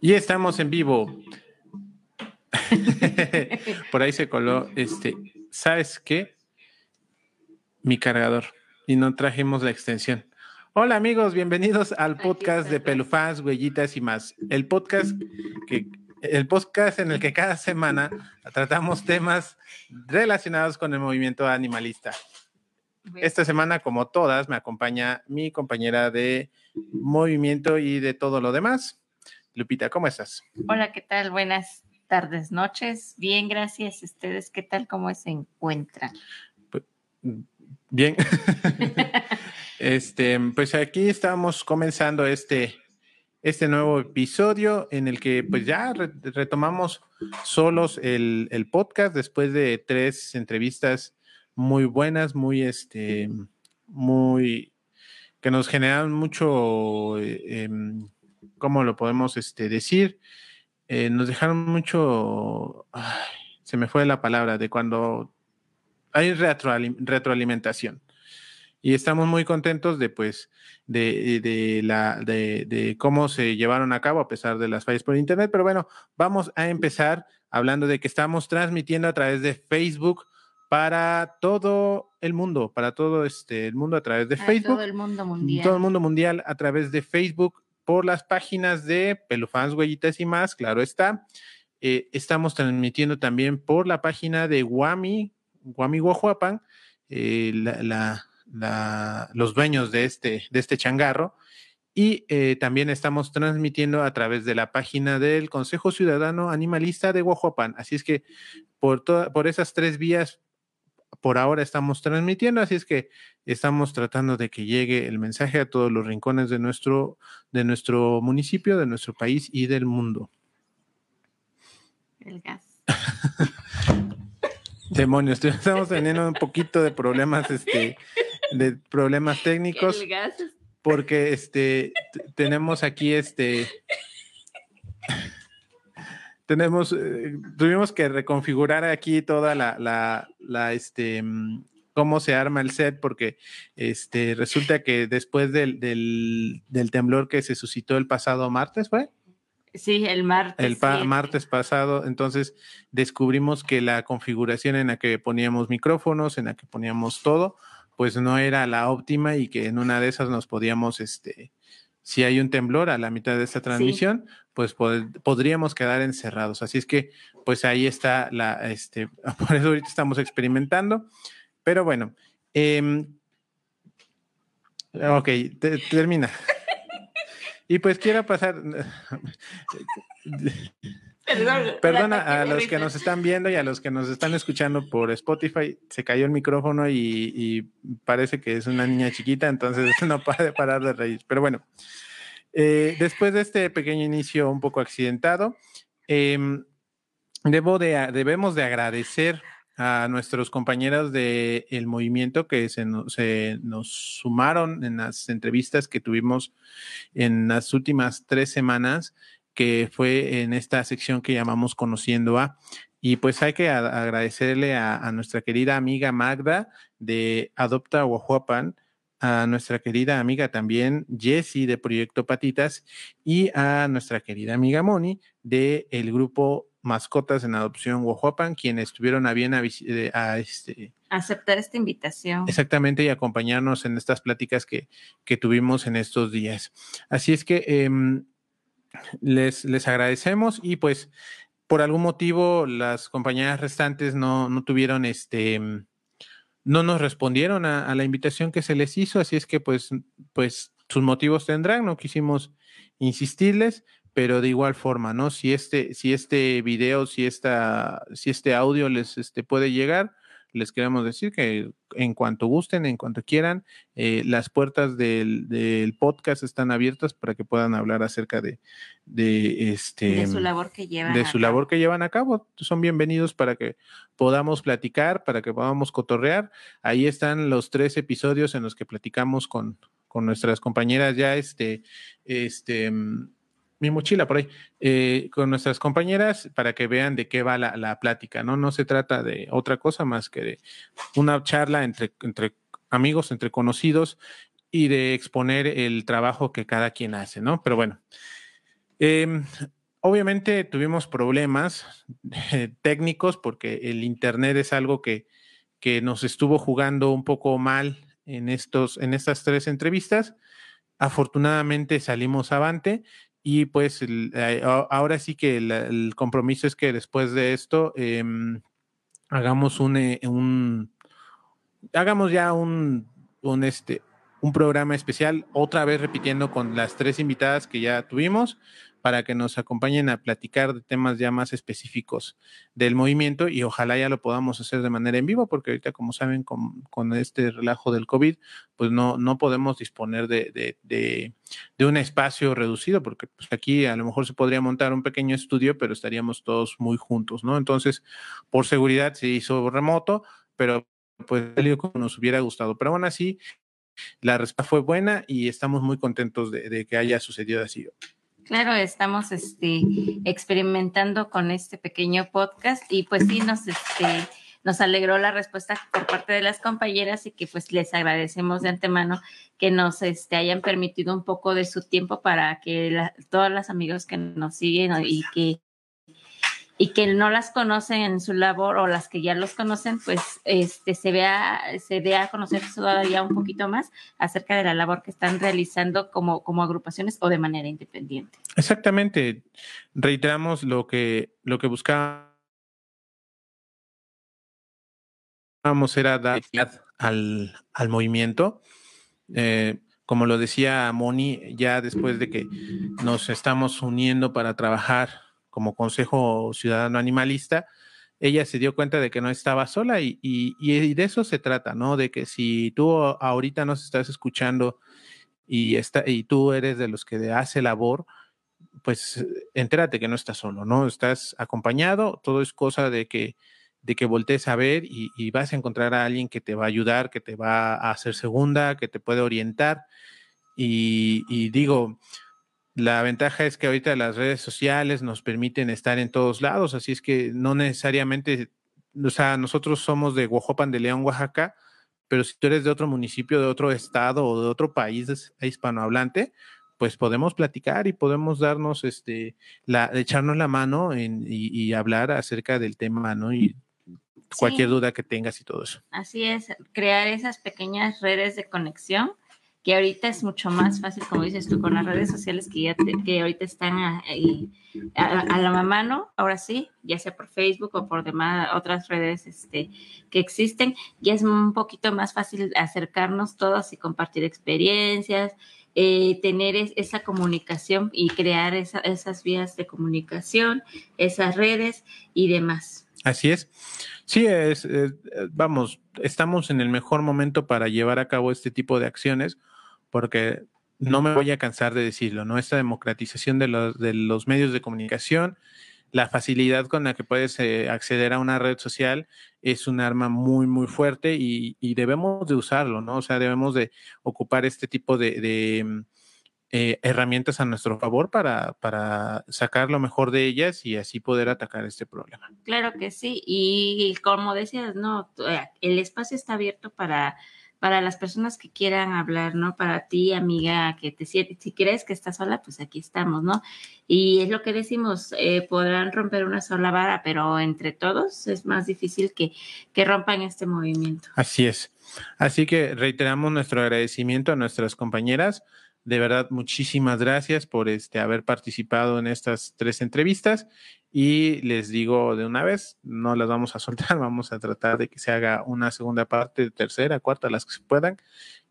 Y estamos en vivo. Por ahí se coló, este, ¿sabes qué? Mi cargador. Y no trajimos la extensión. Hola amigos, bienvenidos al podcast de Pelufans, Huellitas y más. El podcast que el podcast en el que cada semana tratamos temas relacionados con el movimiento animalista. Esta semana, como todas, me acompaña mi compañera de movimiento y de todo lo demás. Lupita, ¿cómo estás? Hola, ¿qué tal? Buenas tardes, noches. Bien, gracias. ¿Ustedes qué tal? ¿Cómo se encuentran? Pues, bien. este, pues aquí estamos comenzando este, este nuevo episodio en el que pues ya retomamos solos el, el podcast después de tres entrevistas muy buenas, muy, este, muy, que nos generan mucho, eh, em, ¿cómo lo podemos este, decir? Eh, nos dejaron mucho, se me fue la palabra, de cuando hay retroalimentación. Y estamos muy contentos de, pues, de, de la, de, de, cómo se llevaron a cabo a pesar de las fallas por internet. Pero bueno, vamos a empezar hablando de que estamos transmitiendo a través de Facebook, para todo el mundo, para todo este el mundo a través de Facebook. Todo el mundo mundial. Todo el mundo mundial a través de Facebook, por las páginas de Pelufans, Huellitas y más, claro está. Eh, estamos transmitiendo también por la página de Guami, Guami Guajuapan, eh, los dueños de este, de este changarro. Y eh, también estamos transmitiendo a través de la página del Consejo Ciudadano Animalista de Guajuapan. Así es que por, por esas tres vías por ahora estamos transmitiendo, así es que estamos tratando de que llegue el mensaje a todos los rincones de nuestro, de nuestro municipio, de nuestro país y del mundo. El gas. Demonios, estamos teniendo un poquito de problemas, este, de problemas técnicos. El gas. Porque este tenemos aquí este tenemos, eh, tuvimos que reconfigurar aquí toda la, la, la, este, mm, cómo se arma el set, porque este, resulta que después del, del, del temblor que se suscitó el pasado martes, ¿fue? Sí, el martes. El martes pasado, entonces descubrimos que la configuración en la que poníamos micrófonos, en la que poníamos todo, pues no era la óptima y que en una de esas nos podíamos, este, si hay un temblor a la mitad de esta transmisión, pues podríamos quedar encerrados. Así es que, pues ahí está la, este, por eso ahorita estamos experimentando. Pero bueno, eh, ok, termina. Y pues quiero pasar. Perdona a los que nos están viendo y a los que nos están escuchando por Spotify. Se cayó el micrófono y, parece que es una niña chiquita, entonces no puede parar de reír. Pero bueno, eh, después de este pequeño inicio un poco accidentado, em, debo de, debemos de agradecer a nuestros compañeros del el movimiento que se, se, nos sumaron en las entrevistas que tuvimos en las últimas tres semanas que fue en esta sección que llamamos Conociendo a. Y pues hay que agradecerle a, nuestra querida amiga Magda de Adopta Oahuapan, a nuestra querida amiga también Jessie de Proyecto Patitas y a nuestra querida amiga Moni de el grupo Mascotas en Adopción Oahuapan, quienes estuvieron a bien a, eh, a este, aceptar esta invitación. Exactamente, y acompañarnos en estas pláticas que, que tuvimos en estos días. Así es que eh, les, les agradecemos y pues por algún motivo las compañías restantes no, no tuvieron este, no nos respondieron a, a, la invitación que se les hizo, así es que pues, pues sus motivos tendrán, no quisimos insistirles, pero de igual forma, ¿no? Si este, si este video, si esta, si este audio les este, puede llegar, les queremos decir que en cuanto gusten, en cuanto quieran, eh, las puertas del, del, podcast están abiertas para que puedan hablar acerca de, de este de su labor que llevan de su labor que llevan a cabo. Son bienvenidos para que podamos platicar, para que podamos cotorrear. Ahí están los tres episodios en los que platicamos con, con nuestras compañeras ya este, este mi mochila por ahí, eh, con nuestras compañeras para que vean de qué va la, la, plática, ¿no? No se trata de otra cosa más que de una charla entre, entre amigos, entre conocidos y de exponer el trabajo que cada quien hace, ¿no? Pero bueno, eh, obviamente tuvimos problemas técnicos porque el Internet es algo que, que nos estuvo jugando un poco mal en, estos, en estas tres entrevistas. Afortunadamente salimos avante y pues eh, ahora sí que el, compromiso es que después de esto em, hagamos un, eh, un, hagamos ya un, este, un programa especial, otra vez repitiendo con las tres invitadas que ya tuvimos, para que nos acompañen a platicar de temas ya más específicos del movimiento y ojalá ya lo podamos hacer de manera en vivo, porque ahorita, como saben, con, con este relajo del COVID, pues no, no podemos disponer de, de, de, un espacio reducido, porque pues aquí a lo mejor se podría montar un pequeño estudio, pero estaríamos todos muy juntos, ¿no? Entonces, por seguridad se hizo remoto, pero pues como nos hubiera gustado. Pero aún así, la respuesta fue buena y estamos muy contentos de, que haya sucedido así. Claro, estamos este, experimentando con este pequeño podcast y pues sí nos, este, nos alegró la respuesta por parte de las compañeras y que pues les agradecemos de antemano que nos este, hayan permitido un poco de su tiempo para que todas las amigos que nos siguen y que y que no las conocen en su labor o las que ya los conocen, pues este, se vea, se dé a conocer todavía un poquito más acerca de la labor que están realizando como, como agrupaciones o de manera independiente. Exactamente. Reiteramos lo que, lo que buscábamos era dar al, al movimiento. Eh, como lo decía Moni, ya después de que nos estamos uniendo para trabajar como Consejo Ciudadano Animalista, ella se dio cuenta de que no estaba sola y, y, de eso se trata, ¿no? De que si tú ahorita nos estás escuchando y, está, y tú eres de los que hace labor, pues entérate que no estás solo, ¿no? Estás acompañado, todo es cosa de que, de que voltees a ver y, y vas a encontrar a alguien que te va a ayudar, que te va a hacer segunda, que te puede orientar. y digo, la ventaja es que ahorita las redes sociales nos permiten estar en todos lados, así es que no necesariamente, o sea, nosotros somos de Guajopan de León, Oaxaca, pero si tú eres de otro municipio, de otro estado o de otro país hispanohablante, pues podemos platicar y podemos darnos, este, la, echarnos la mano y, hablar acerca del tema, ¿no? Y cualquier duda que tengas y todo eso. Así es, crear esas pequeñas redes de conexión que ahorita es mucho más fácil, como dices tú, con las redes sociales que, ya que ahorita están a, a, la mano, ahora sí, ya sea por Facebook o por demás otras redes este, que existen, ya es un poquito más fácil acercarnos todos y compartir experiencias, eh, tener esa comunicación y crear esas vías de comunicación, esas redes y demás. Así es. Sí, es, vamos, estamos en el mejor momento para llevar a cabo este tipo de acciones porque no me voy a cansar de decirlo, ¿no? Esta democratización de los, de los medios de comunicación, la facilidad con la que puedes eh, acceder a una red social es un arma muy, muy fuerte y, debemos de usarlo, ¿no? O sea, debemos de ocupar este tipo de, mm, eh, herramientas a nuestro favor para, para sacar lo mejor de ellas y así poder atacar este problema. Claro que sí, y como decías, no, el espacio está abierto para para las personas que quieran hablar, ¿no? Para ti, amiga, que te si crees que estás sola, pues aquí estamos, ¿no? Y es lo que decimos, eh, podrán romper una sola vara, pero entre todos es más difícil que, que rompan este movimiento. Así es. Así que reiteramos nuestro agradecimiento a nuestras compañeras de verdad, muchísimas gracias por este, haber participado en estas tres entrevistas y les digo de una vez, no las vamos a soltar, vamos a tratar de que se haga una segunda parte, tercera, cuarta, las que se puedan,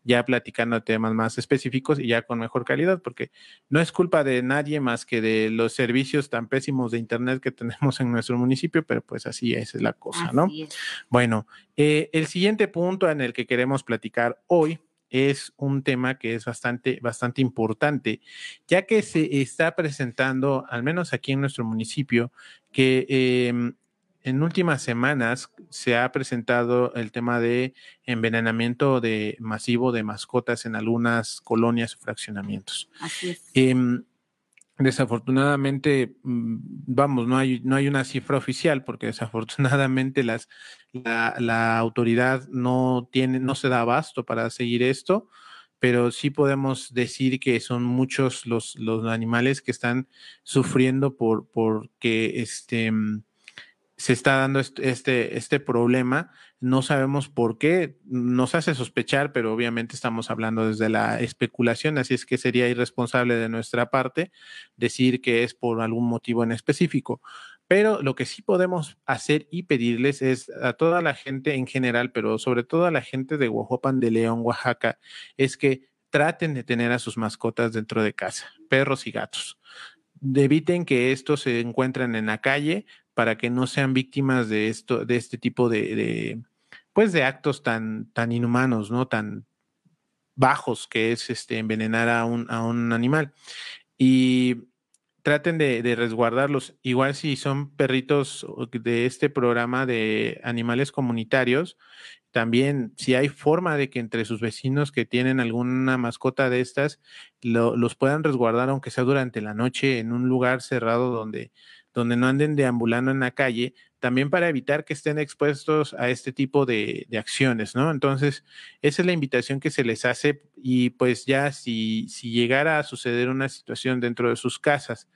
ya platicando temas más específicos y ya con mejor calidad, porque no es culpa de nadie más que de los servicios tan pésimos de Internet que tenemos en nuestro municipio, pero pues así es la cosa, ¿no? Bueno, eh, el siguiente punto en el que queremos platicar hoy es un tema que es bastante, bastante importante, ya que se está presentando, al menos aquí en nuestro municipio, que em, en últimas semanas se ha presentado el tema de envenenamiento de masivo de mascotas en algunas colonias o fraccionamientos. Así es. Em, Desafortunadamente, mm, vamos, no hay, no hay una cifra oficial porque desafortunadamente las, la, la autoridad no tiene, no se da abasto para seguir esto. pero sí podemos decir que son muchos los, los animales que están sufriendo por porque este mm, se está dando este, este problema. No sabemos por qué, nos hace sospechar, pero obviamente estamos hablando desde la especulación, así es que sería irresponsable de nuestra parte decir que es por algún motivo en específico. Pero lo que sí podemos hacer y pedirles es a toda la gente en general, pero sobre todo a la gente de Oaxaca, de León, Oaxaca, es que traten de tener a sus mascotas dentro de casa, perros y gatos. Eviten que estos se encuentren en la calle, para que no sean víctimas de esto, de este tipo de, pues de actos tan, tan inhumanos, ¿no? Tan bajos que es este envenenar a un, a un animal. Y traten de, de, resguardarlos. Igual si son perritos de este programa de animales comunitarios, también si hay forma de que entre sus vecinos que tienen alguna mascota de estas, los puedan resguardar, aunque sea durante la noche, en un lugar cerrado donde donde no anden deambulando en la calle, también para evitar que estén expuestos a este tipo de, acciones, ¿no? Entonces, esa es la invitación que se les hace y pues ya si, si llegara a suceder una situación dentro de sus casas,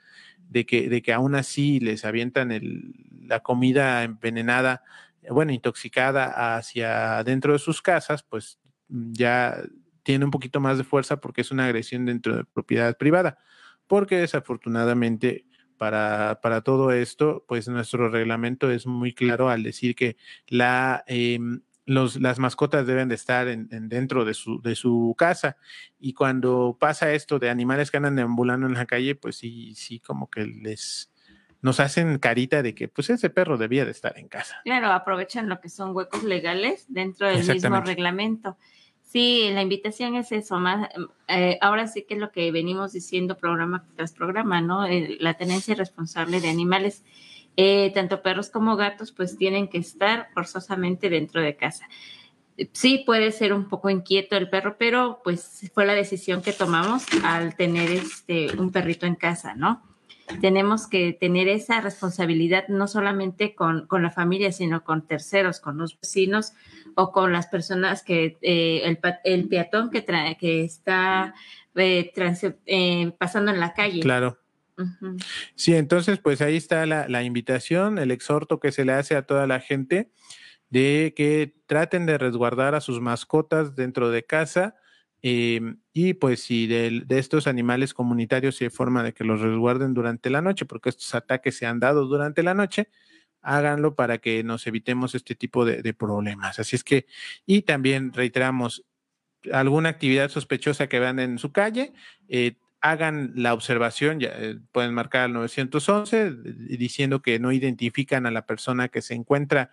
de que, de que aún así les avientan el, la comida envenenada, bueno, intoxicada hacia dentro de sus casas, pues ya tiene un poquito más de fuerza porque es una agresión dentro de propiedad privada, porque desafortunadamente para, para todo esto, pues nuestro reglamento es muy claro al decir que la, em, los, las mascotas deben de estar en, dentro de su, de su casa. Y cuando pasa esto de animales que andan deambulando en la calle, pues sí, sí, como que les nos hacen carita de que pues ese perro debía de estar en casa. Claro, aprovechan lo que son huecos legales dentro del mismo reglamento. Sí, la invitación es eso, más, eh, ahora sí que es lo que venimos diciendo programa tras programa, ¿no? la tenencia responsable de animales, eh, tanto perros como gatos, pues tienen que estar forzosamente dentro de casa. Sí puede ser un poco inquieto el perro, pero pues fue la decisión que tomamos al tener este un perrito en casa, ¿no? Tenemos que tener esa responsabilidad no solamente con, la familia, sino con terceros, con los vecinos o con las personas que, eh, el, peatón que, que está eh, eh, pasando en la calle. Claro. Sí, entonces pues ahí está la, la invitación, el exhorto que se le hace a toda la gente de que traten de resguardar a sus mascotas dentro de casa Em, y pues si de, estos animales comunitarios si hay forma de que los resguarden durante la noche, porque estos ataques se han dado durante la noche, háganlo para que nos evitemos este tipo de, problemas. Así es que, y también reiteramos, alguna actividad sospechosa que vean en su calle, eh, hagan la observación, ya, eh, pueden marcar al 911 diciendo que no identifican a la persona que se encuentra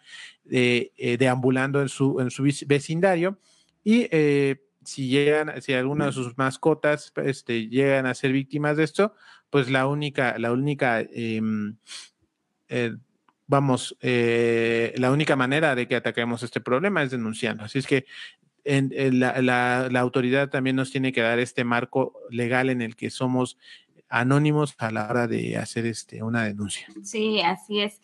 eh, deambulando en su, en su vecindario y si llegan, si alguna de sus mascotas este, llegan a ser víctimas de esto, pues la única, la única, em, eh, vamos, eh, la única manera de que ataquemos este problema es denunciando. Así es que en, la, la, autoridad también nos tiene que dar este marco legal en el que somos anónimos a la hora de hacer este, una denuncia. Sí, así es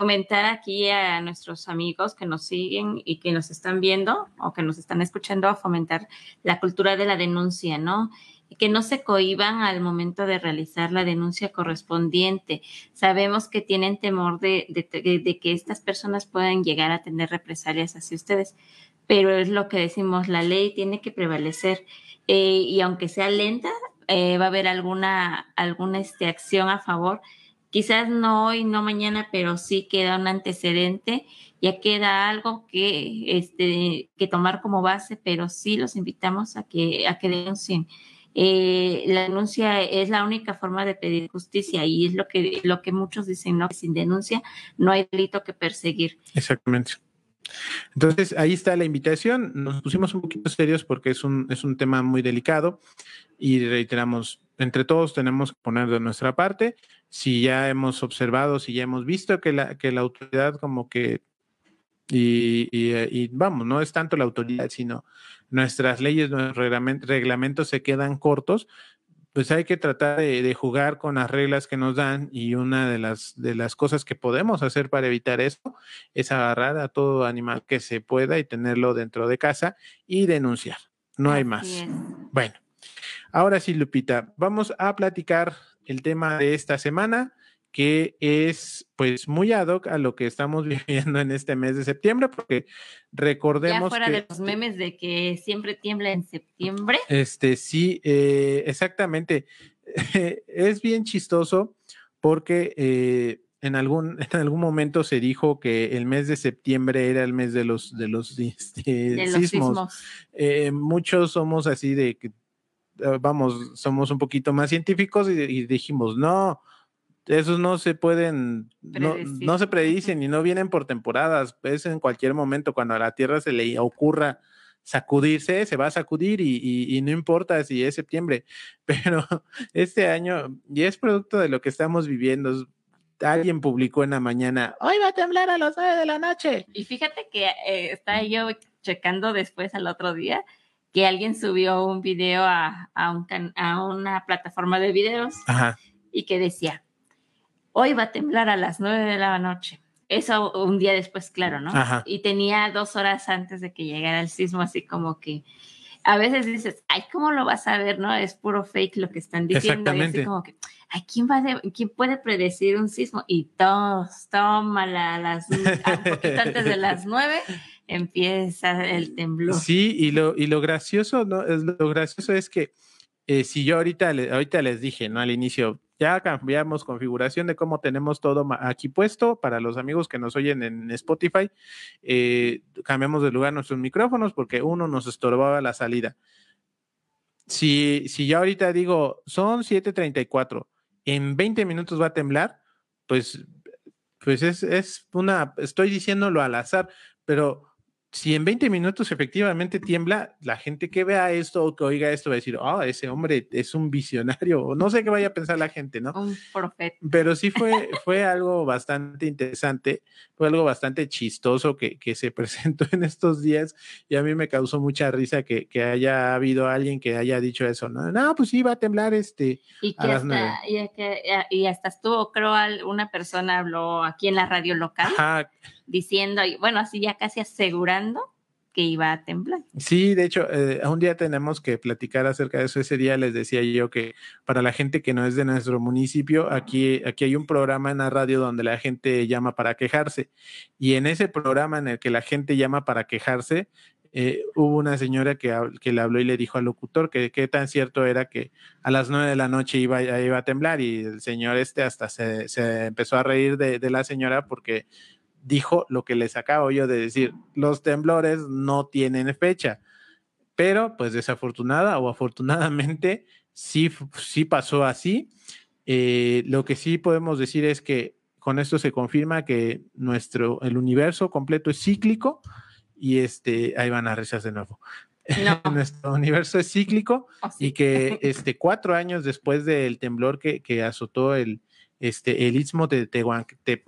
comentar aquí a nuestros amigos que nos siguen y que nos están viendo o que nos están escuchando a fomentar la cultura de la denuncia, ¿no? Que no se cohiban al momento de realizar la denuncia correspondiente. Sabemos que tienen temor de, que estas personas puedan llegar a tener represalias hacia ustedes, pero es lo que decimos, la ley tiene que prevalecer eh, y aunque sea lenta, eh, va a haber alguna, alguna este, acción a favor Quizás no hoy, no mañana, pero sí queda un antecedente, ya queda algo que, este, que tomar como base, pero sí los invitamos a que, a que denuncien. Eh, la denuncia es la única forma de pedir justicia y es lo que, lo que muchos dicen, ¿no? Sin denuncia no hay delito que perseguir. Exactamente. Entonces, ahí está la invitación. Nos pusimos un poquito serios porque es un, es un tema muy delicado y reiteramos, entre todos tenemos que poner de nuestra parte. Si ya hemos observado, si ya hemos visto que la, que la autoridad como que, y, y, vamos, no es tanto la autoridad, sino nuestras leyes, nuestros reglamentos se quedan cortos, pues hay que tratar de, jugar con las reglas que nos dan y una de las, de las cosas que podemos hacer para evitar eso es agarrar a todo animal que se pueda y tenerlo dentro de casa y denunciar. No hay más. Bueno, ahora sí, Lupita, vamos a platicar el tema de esta semana que es pues muy ad hoc a lo que estamos viviendo en este mes de septiembre, porque recordemos. Ya fuera de los memes de que siempre tiembla en septiembre. Este, sí, eh, exactamente. es bien chistoso porque eh, en algún, en algún momento se dijo que el mes de septiembre era el mes de los, de los, este, sismos. Eh, muchos somos así de que, vamos, somos un poquito más científicos y dijimos, no, esos no se pueden, no, se predicen y no vienen por temporadas, es en cualquier momento cuando a la Tierra se le ocurra sacudirse, se va a sacudir y, no importa si es septiembre, pero este año, y es producto de lo que estamos viviendo, alguien publicó en la mañana, hoy va a temblar a las nueve de la noche. Y fíjate que eh, estaba yo checando después al otro día que alguien subió un video a, a, a una plataforma de videos y que decía, hoy va a temblar a las nueve de la noche. Eso un día después, claro, ¿no? Y tenía dos horas antes de que llegara el sismo, así como que a veces dices, ay, ¿cómo lo vas a ver, no? Es puro fake lo que están diciendo. Y así como que, ay, ¿quién, va ¿quién puede predecir un sismo? Y todos, tómala a las, un poquito antes de las nueve, empieza el temblor. Sí, y lo, y lo gracioso, ¿no? Es, lo gracioso es que eh, si yo ahorita, ahorita les dije, ¿no? Al inicio, ya cambiamos configuración de cómo tenemos todo aquí puesto para los amigos que nos oyen en Spotify. Eh, cambiamos de lugar nuestros micrófonos porque uno nos estorbaba la salida. Si, si ya ahorita digo, son 7:34, en 20 minutos va a temblar, pues, pues es, es una, estoy diciéndolo al azar, pero si en 20 minutos efectivamente tiembla, la gente que vea esto o que oiga esto va a decir, oh, ese hombre es un visionario, o no sé qué vaya a pensar la gente, ¿no? Un profeta. Pero sí fue, fue algo bastante interesante, fue algo bastante chistoso que, que, se presentó en estos días y a mí me causó mucha risa que, que haya habido alguien que haya dicho eso, ¿no? No, pues sí, va a temblar este. Y, que hasta, y, que, y hasta estuvo, creo, una persona habló aquí en la radio local. Ajá diciendo, bueno, así ya casi asegurando que iba a temblar. Sí, de hecho, eh, un día tenemos que platicar acerca de eso. Ese día les decía yo que para la gente que no es de nuestro municipio, aquí, aquí hay un programa en la radio donde la gente llama para quejarse. Y en ese programa en el que la gente llama para quejarse, eh, hubo una señora que, que, le habló y le dijo al locutor que qué tan cierto era que a las nueve de la noche iba, iba a temblar y el señor este hasta se, se empezó a reír de, la señora porque dijo lo que les acabo yo de decir, los temblores no tienen fecha, pero pues desafortunada o afortunadamente sí, sí pasó así. Eh, lo que sí podemos decir es que con esto se confirma que nuestro, el universo completo es cíclico y este, ahí van a rezar de nuevo. nuestro universo es cíclico oh, y que este, cuatro años después del temblor que, que azotó el, este, el istmo de Tehuantepec,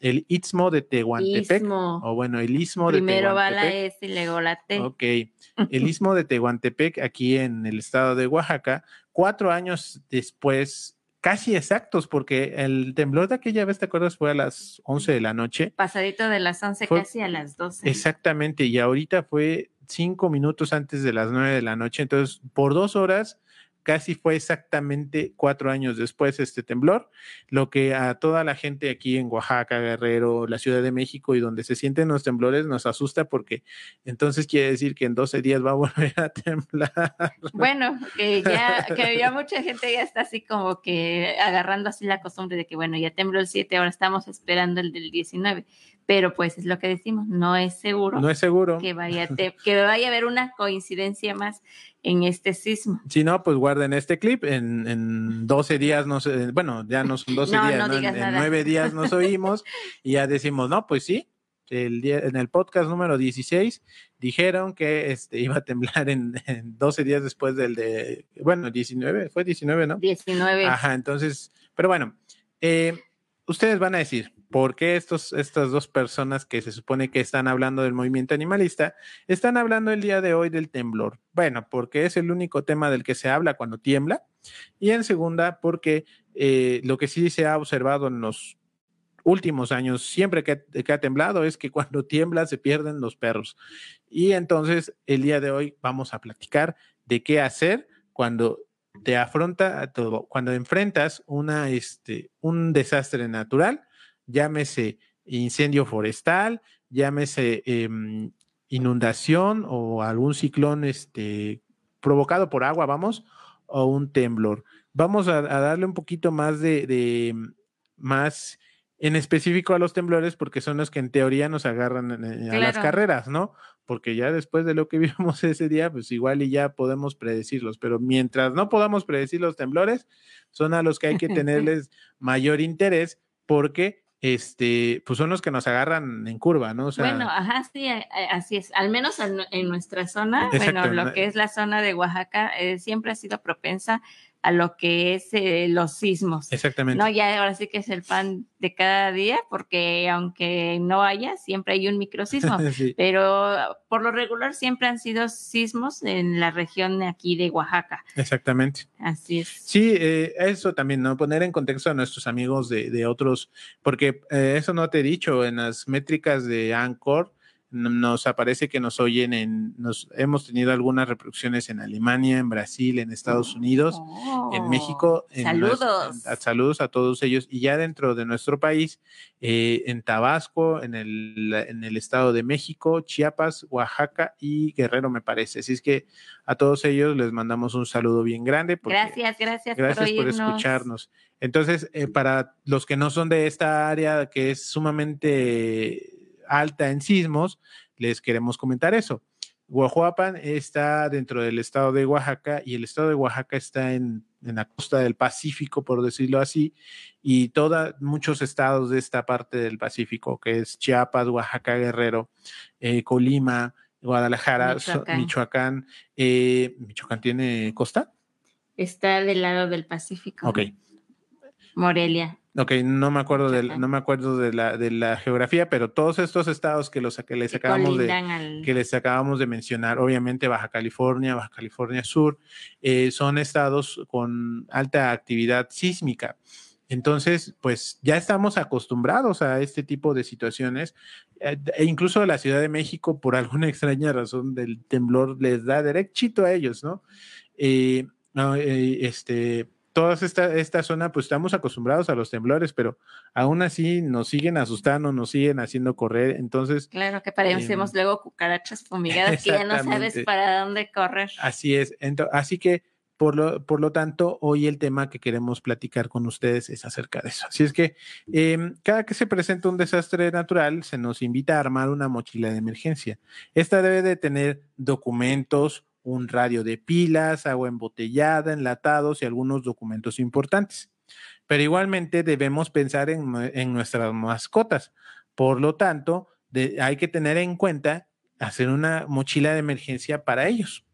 el istmo de Tehuantepec, o bueno, el istmo de Tehuantepec. Primero va la S y luego la T. Ok, el istmo de Tehuantepec, aquí en el estado de Oaxaca, cuatro años después, casi exactos, porque el temblor de aquella vez, ¿te acuerdas? Fue a las 11 de la noche. Pasadito de las 11, casi a las 12. Exactamente, y ahorita fue cinco minutos antes de las 9 de la noche, entonces por dos horas casi fue exactamente cuatro años después este temblor, lo que a toda la gente aquí en Oaxaca, Guerrero, la Ciudad de México y donde se sienten los temblores nos asusta porque entonces quiere decir que en 12 días va a volver a temblar. Bueno, que ya, que ya mucha gente ya está así como que agarrando así la costumbre de que bueno, ya tembló el 7, ahora estamos esperando el del 19 pero pues es lo que decimos, no es seguro. No es seguro. Que vaya, que vaya a haber una coincidencia más en este sismo. Si no, pues guarden este clip, en, en 12 días, no sé, bueno, ya no son 12 días, en, 9 días nos oímos y ya decimos, no, pues sí, el día, en el podcast número 16 dijeron que este, iba a temblar en, en 12 días después del de, bueno, 19, fue 19, ¿no? 19. Ajá, entonces, pero bueno, eh, ustedes van a decir, ¿por qué estos, estas dos personas que se supone que están hablando del movimiento animalista están hablando el día de hoy del temblor? Bueno, porque es el único tema del que se habla cuando tiembla. Y en segunda, porque eh, lo que sí se ha observado en los últimos años, siempre que, que, ha temblado, es que cuando tiembla se pierden los perros. Y entonces el día de hoy vamos a platicar de qué hacer cuando te afronta cuando enfrentas una, este, un desastre natural, llámese incendio forestal, llámese em, inundación o algún ciclón este, provocado por agua, vamos, o un temblor. Vamos a, darle un poquito más de, más en específico a los temblores porque son los que en teoría nos agarran a las carreras, ¿no? Porque ya después de lo que vimos ese día, pues igual y ya podemos predecirlos, pero mientras no podamos predecir los temblores, son a los que hay que tenerles mayor interés porque este, pues son los que nos agarran en curva, ¿no? bueno, ajá, sí, eh, eh, así es. Al menos en, nuestra zona, bueno, lo que es la zona de Oaxaca, eh, siempre ha sido propensa a lo que es eh, los sismos. Exactamente. No, ya ahora sí que es el pan de cada día, porque aunque no haya, siempre hay un microsismo, pero por lo regular siempre han sido sismos en la región aquí de Oaxaca. Exactamente. Así es. Sí, eh, eso también, ¿no? Poner en contexto a nuestros amigos de, de otros, porque eh, eso no te he dicho, en las métricas de Anchor, nos aparece que nos oyen en, nos hemos tenido algunas reproducciones en Alemania, en Brasil, en Estados Unidos, en oh, México. saludos. saludos a todos ellos. Y ya dentro de nuestro país, eh, en Tabasco, en el, en el Estado de México, Chiapas, Oaxaca y Guerrero, me parece. Así es que a todos ellos les mandamos un saludo bien grande. Gracias, gracias. Gracias por, escucharnos. Entonces, eh, para los que no son de esta área, que es sumamente alta en sismos, les queremos comentar eso. Guajuapan está dentro del estado de Oaxaca y el estado de Oaxaca está en, la costa del Pacífico, por decirlo así, y toda, muchos estados de esta parte del Pacífico, que es Chiapas, Oaxaca, Guerrero, eh, Colima, Guadalajara, Michoacán. Eh, Michoacán, tiene costa? Está del lado del Pacífico. Ok. Morelia. Ok, no me acuerdo de, no me acuerdo de la, de la geografía, pero todos estos estados que los que les acabamos de que les acabamos de mencionar, obviamente Baja California, Baja California Sur, eh, son estados con alta actividad sísmica. Entonces, pues ya estamos acostumbrados a este tipo de situaciones. Eh, e incluso la Ciudad de México, por alguna extraña razón del temblor, les da derechito a ellos, ¿no? Eh, no este, toda esta, esta zona, pues estamos acostumbrados a los temblores, pero aún así nos siguen asustando, nos siguen haciendo correr. Entonces. Claro que parecemos em, luego cucarachas fumigadas que ya no sabes para dónde correr. Así es. así que, por lo, por lo tanto, hoy el tema que queremos platicar con ustedes es acerca de eso. Así es que em, cada que se presenta un desastre natural, se nos invita a armar una mochila de emergencia. Esta debe de tener documentos, un radio de pilas, agua embotellada, enlatados y algunos documentos importantes. Pero igualmente debemos pensar en, nuestras mascotas. Por lo tanto, hay que tener en cuenta hacer una mochila de emergencia para ellos.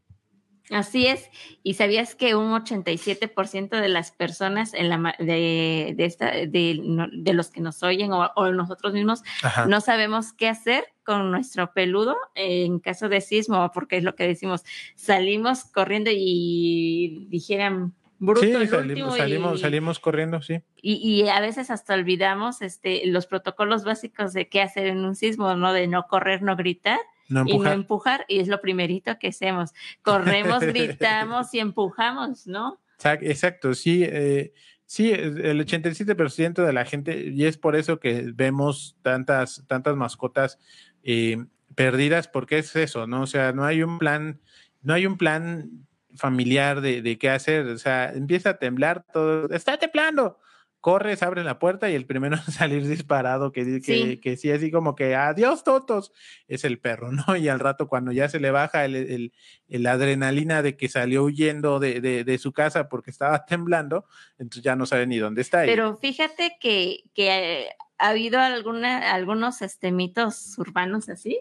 Así es, y sabías que un 87% de las personas en la, de, esta, de, los que nos oyen o, nosotros mismos no sabemos qué hacer con nuestro peludo en caso de sismo, porque es lo que decimos, salimos corriendo y dijeran bruto sí, salimos, salimos, salimos, corriendo, sí. Y, y, a veces hasta olvidamos este, los protocolos básicos de qué hacer en un sismo, ¿no? De no correr, no gritar y no empujar, y es lo primerito que hacemos. Corremos, gritamos y empujamos, ¿no? Exacto, sí. Eh, sí, el 87% de la gente, y es por eso que vemos tantas, tantas mascotas eh, perdidas, porque es eso, ¿no? O sea, no hay un plan, no hay un plan familiar de, de qué hacer, o sea, empieza a temblar todo, está temblando, corres, abres la puerta y el primero a salir disparado, que, que, que sí, así como que adiós, totos, es el perro, ¿no? Y al rato cuando ya se le baja el, el, adrenalina de que salió huyendo de, de, su casa porque estaba temblando, entonces ya no sabe ni dónde está. Pero fíjate que, que ha habido alguna, algunos este, mitos urbanos así,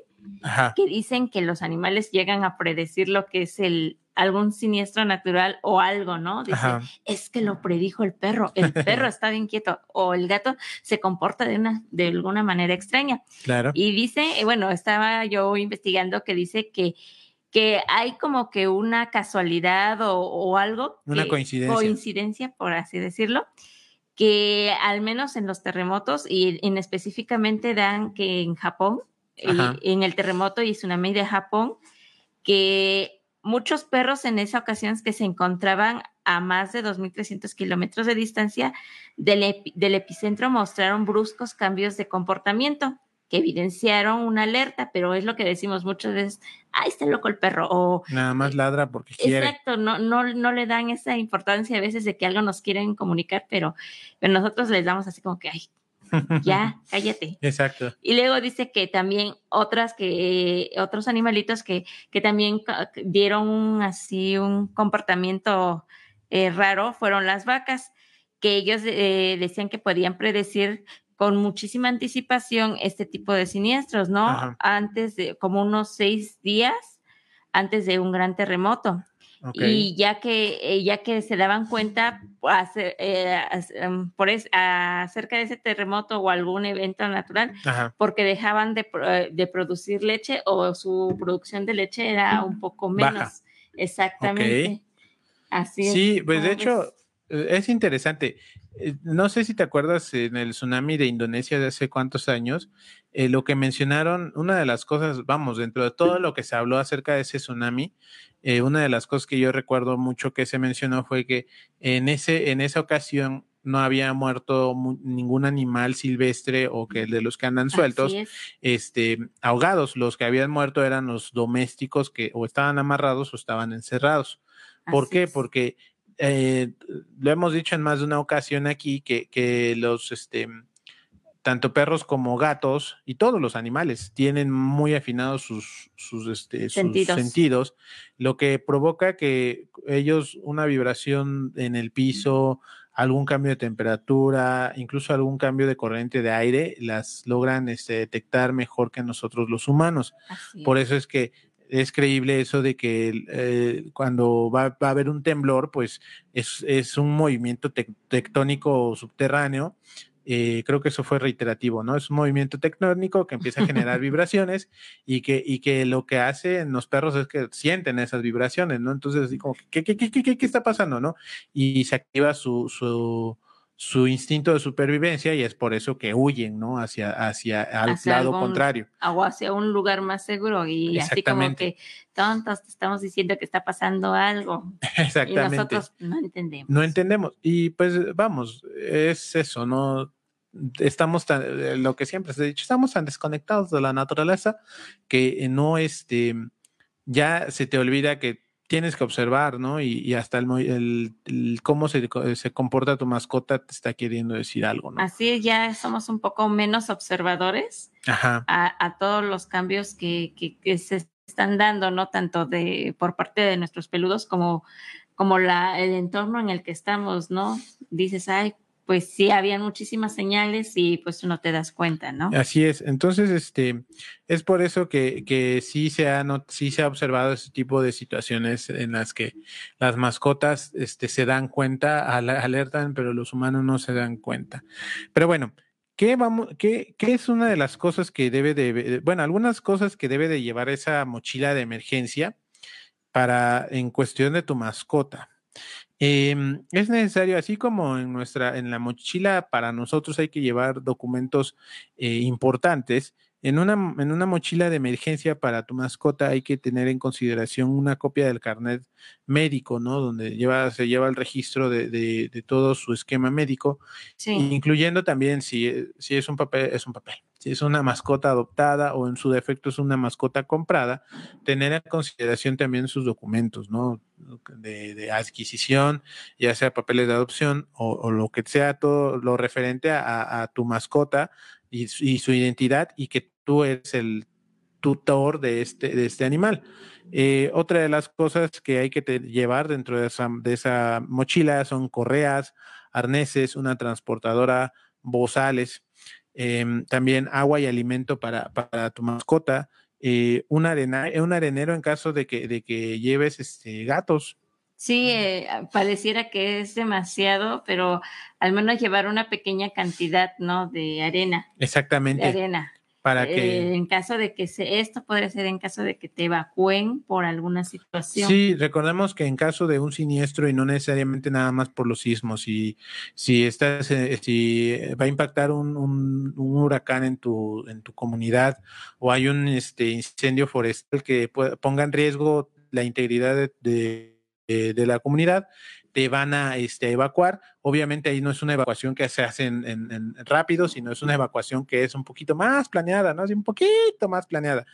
que dicen que los animales llegan a predecir lo que es el algún siniestro natural o algo, ¿no? Dice, es que lo predijo el perro, el perro está bien quieto o el gato se comporta de una de alguna manera extraña. Claro. Y dice, eh, bueno, estaba yo investigando que dice que que hay como que una casualidad o, algo. Una coincidencia. Coincidencia, por así decirlo, que al menos en los terremotos y en específicamente dan que en Japón, en el terremoto y tsunami de Japón, que muchos perros en esa ocasión que se encontraban a más de 2.300 kilómetros de distancia del, del epicentro mostraron bruscos cambios de comportamiento que evidenciaron una alerta, pero es lo que decimos muchas veces, ay, está loco el perro, o... Nada más ladra porque quiere. Exacto, no, no, no le dan esa importancia a veces de que algo nos quieren comunicar, pero, pero nosotros les damos así como que, ay, ya, cállate. Exacto. Y luego dice que también otras que, otros animalitos que, que también dieron así un comportamiento eh, raro fueron las vacas, que ellos eh, decían que podían predecir con muchísima anticipación este tipo de siniestros, ¿no? Antes de, como unos seis días antes de un gran terremoto. Y ya que, eh, ya que se daban cuenta eh, em, por acerca de ese terremoto o algún evento natural, porque dejaban de, eh, de, producir leche o su producción de leche era un poco menos. Exactamente. Así es. Sí, pues de hecho, es interesante. No sé si te acuerdas en el tsunami de Indonesia de hace cuántos años, eh, lo que mencionaron, una de las cosas, vamos, dentro de todo lo que se habló acerca de ese tsunami, eh, una de las cosas que yo recuerdo mucho que se mencionó fue que en, ese, en esa ocasión no había muerto ningún animal silvestre o que de los que andan sueltos, este, ahogados. Los que habían muerto eran los domésticos que o estaban amarrados o estaban encerrados. ¿Por qué? Porque eh, lo hemos dicho en más de una ocasión aquí, que, los, este, tanto perros como gatos y todos los animales tienen muy afinados sus, sus, este, sentidos. lo que provoca que ellos una vibración en el piso, algún cambio de temperatura, incluso algún cambio de corriente de aire, las logran este, detectar mejor que nosotros los humanos. Por eso es que es creíble eso de que eh, cuando va, a haber un temblor, pues es, un movimiento tectónico subterráneo. Eh, creo que eso fue reiterativo, ¿no? Es un movimiento tectónico que empieza a generar vibraciones y que, y que lo que hace en los perros es que sienten esas vibraciones, ¿no? Entonces, así como, ¿qué, qué, qué, qué, qué está pasando, no? Y se activa su, su su instinto de supervivencia y es por eso que huyen, ¿no? Hacia, hacia al lado contrario. O hacia un lugar más seguro y así como que tontos te estamos diciendo que está pasando algo. Exactamente. Y nosotros no entendemos. No entendemos. Y pues vamos, es eso, ¿no? Estamos tan, eh, lo que siempre se ha dicho, estamos tan desconectados de la naturaleza que no, este, ya se te olvida que tienes que observar, ¿no? Y, hasta el, cómo se, se, comporta tu mascota te está queriendo decir algo, ¿no? Así ya somos un poco menos observadores A, todos los cambios que, que, se están dando, ¿no? Tanto de por parte de nuestros peludos como, como la, el entorno en el que estamos, ¿no? Dices, ay, pues sí, habían muchísimas señales y pues no te das cuenta, ¿no? Así es. Entonces, este, es por eso que, que sí, se ha, no, sí se ha observado ese tipo de situaciones en las que las mascotas este, se dan cuenta, alertan, pero los humanos no se dan cuenta. Pero bueno, ¿Qué, vamos, qué, ¿Qué es una de las cosas que debe de, bueno, algunas cosas que debe de llevar esa mochila de emergencia para, en cuestión de tu mascota? Em, es necesario, así como en nuestra, en la mochila para nosotros hay que llevar documentos eh, importantes, en una, en una mochila de emergencia para tu mascota hay que tener en consideración una copia del carnet médico, ¿no? Donde lleva, se lleva el registro de, de, todo su esquema médico, incluyendo también si, si es un papel, es un papel, si es una mascota adoptada o en su defecto es una mascota comprada, tener en consideración también sus documentos, ¿no? De, adquisición, ya sea papeles de adopción o, lo que sea, todo lo referente a, a tu mascota y, su identidad y que tú eres el tutor de este, de este animal. Eh, otra de las cosas que hay que llevar dentro de esa, de esa mochila son correas, arneses, una transportadora, bozales, em, también agua y alimento para, para tu mascota, eh, un, arena, un arenero en caso de que, de que lleves este, gatos. Sí, eh, pareciera que es demasiado, pero al menos llevar una pequeña cantidad, ¿no? De arena. Exactamente. De arena. Para que... Eh, en caso de que se, esto podría ser en caso de que te evacúen por alguna situación. Sí, recordemos que en caso de un siniestro y no necesariamente nada más por los sismos, si, si estás, eh, si va a impactar un, un, huracán en tu, en tu comunidad o hay un este, incendio forestal que ponga en riesgo la integridad de, la comunidad, te van a este, evacuar. Obviamente ahí no es una evacuación que se hace en, rápido, sino es una evacuación que es un poquito más planeada, ¿no? Así un poquito más planeada.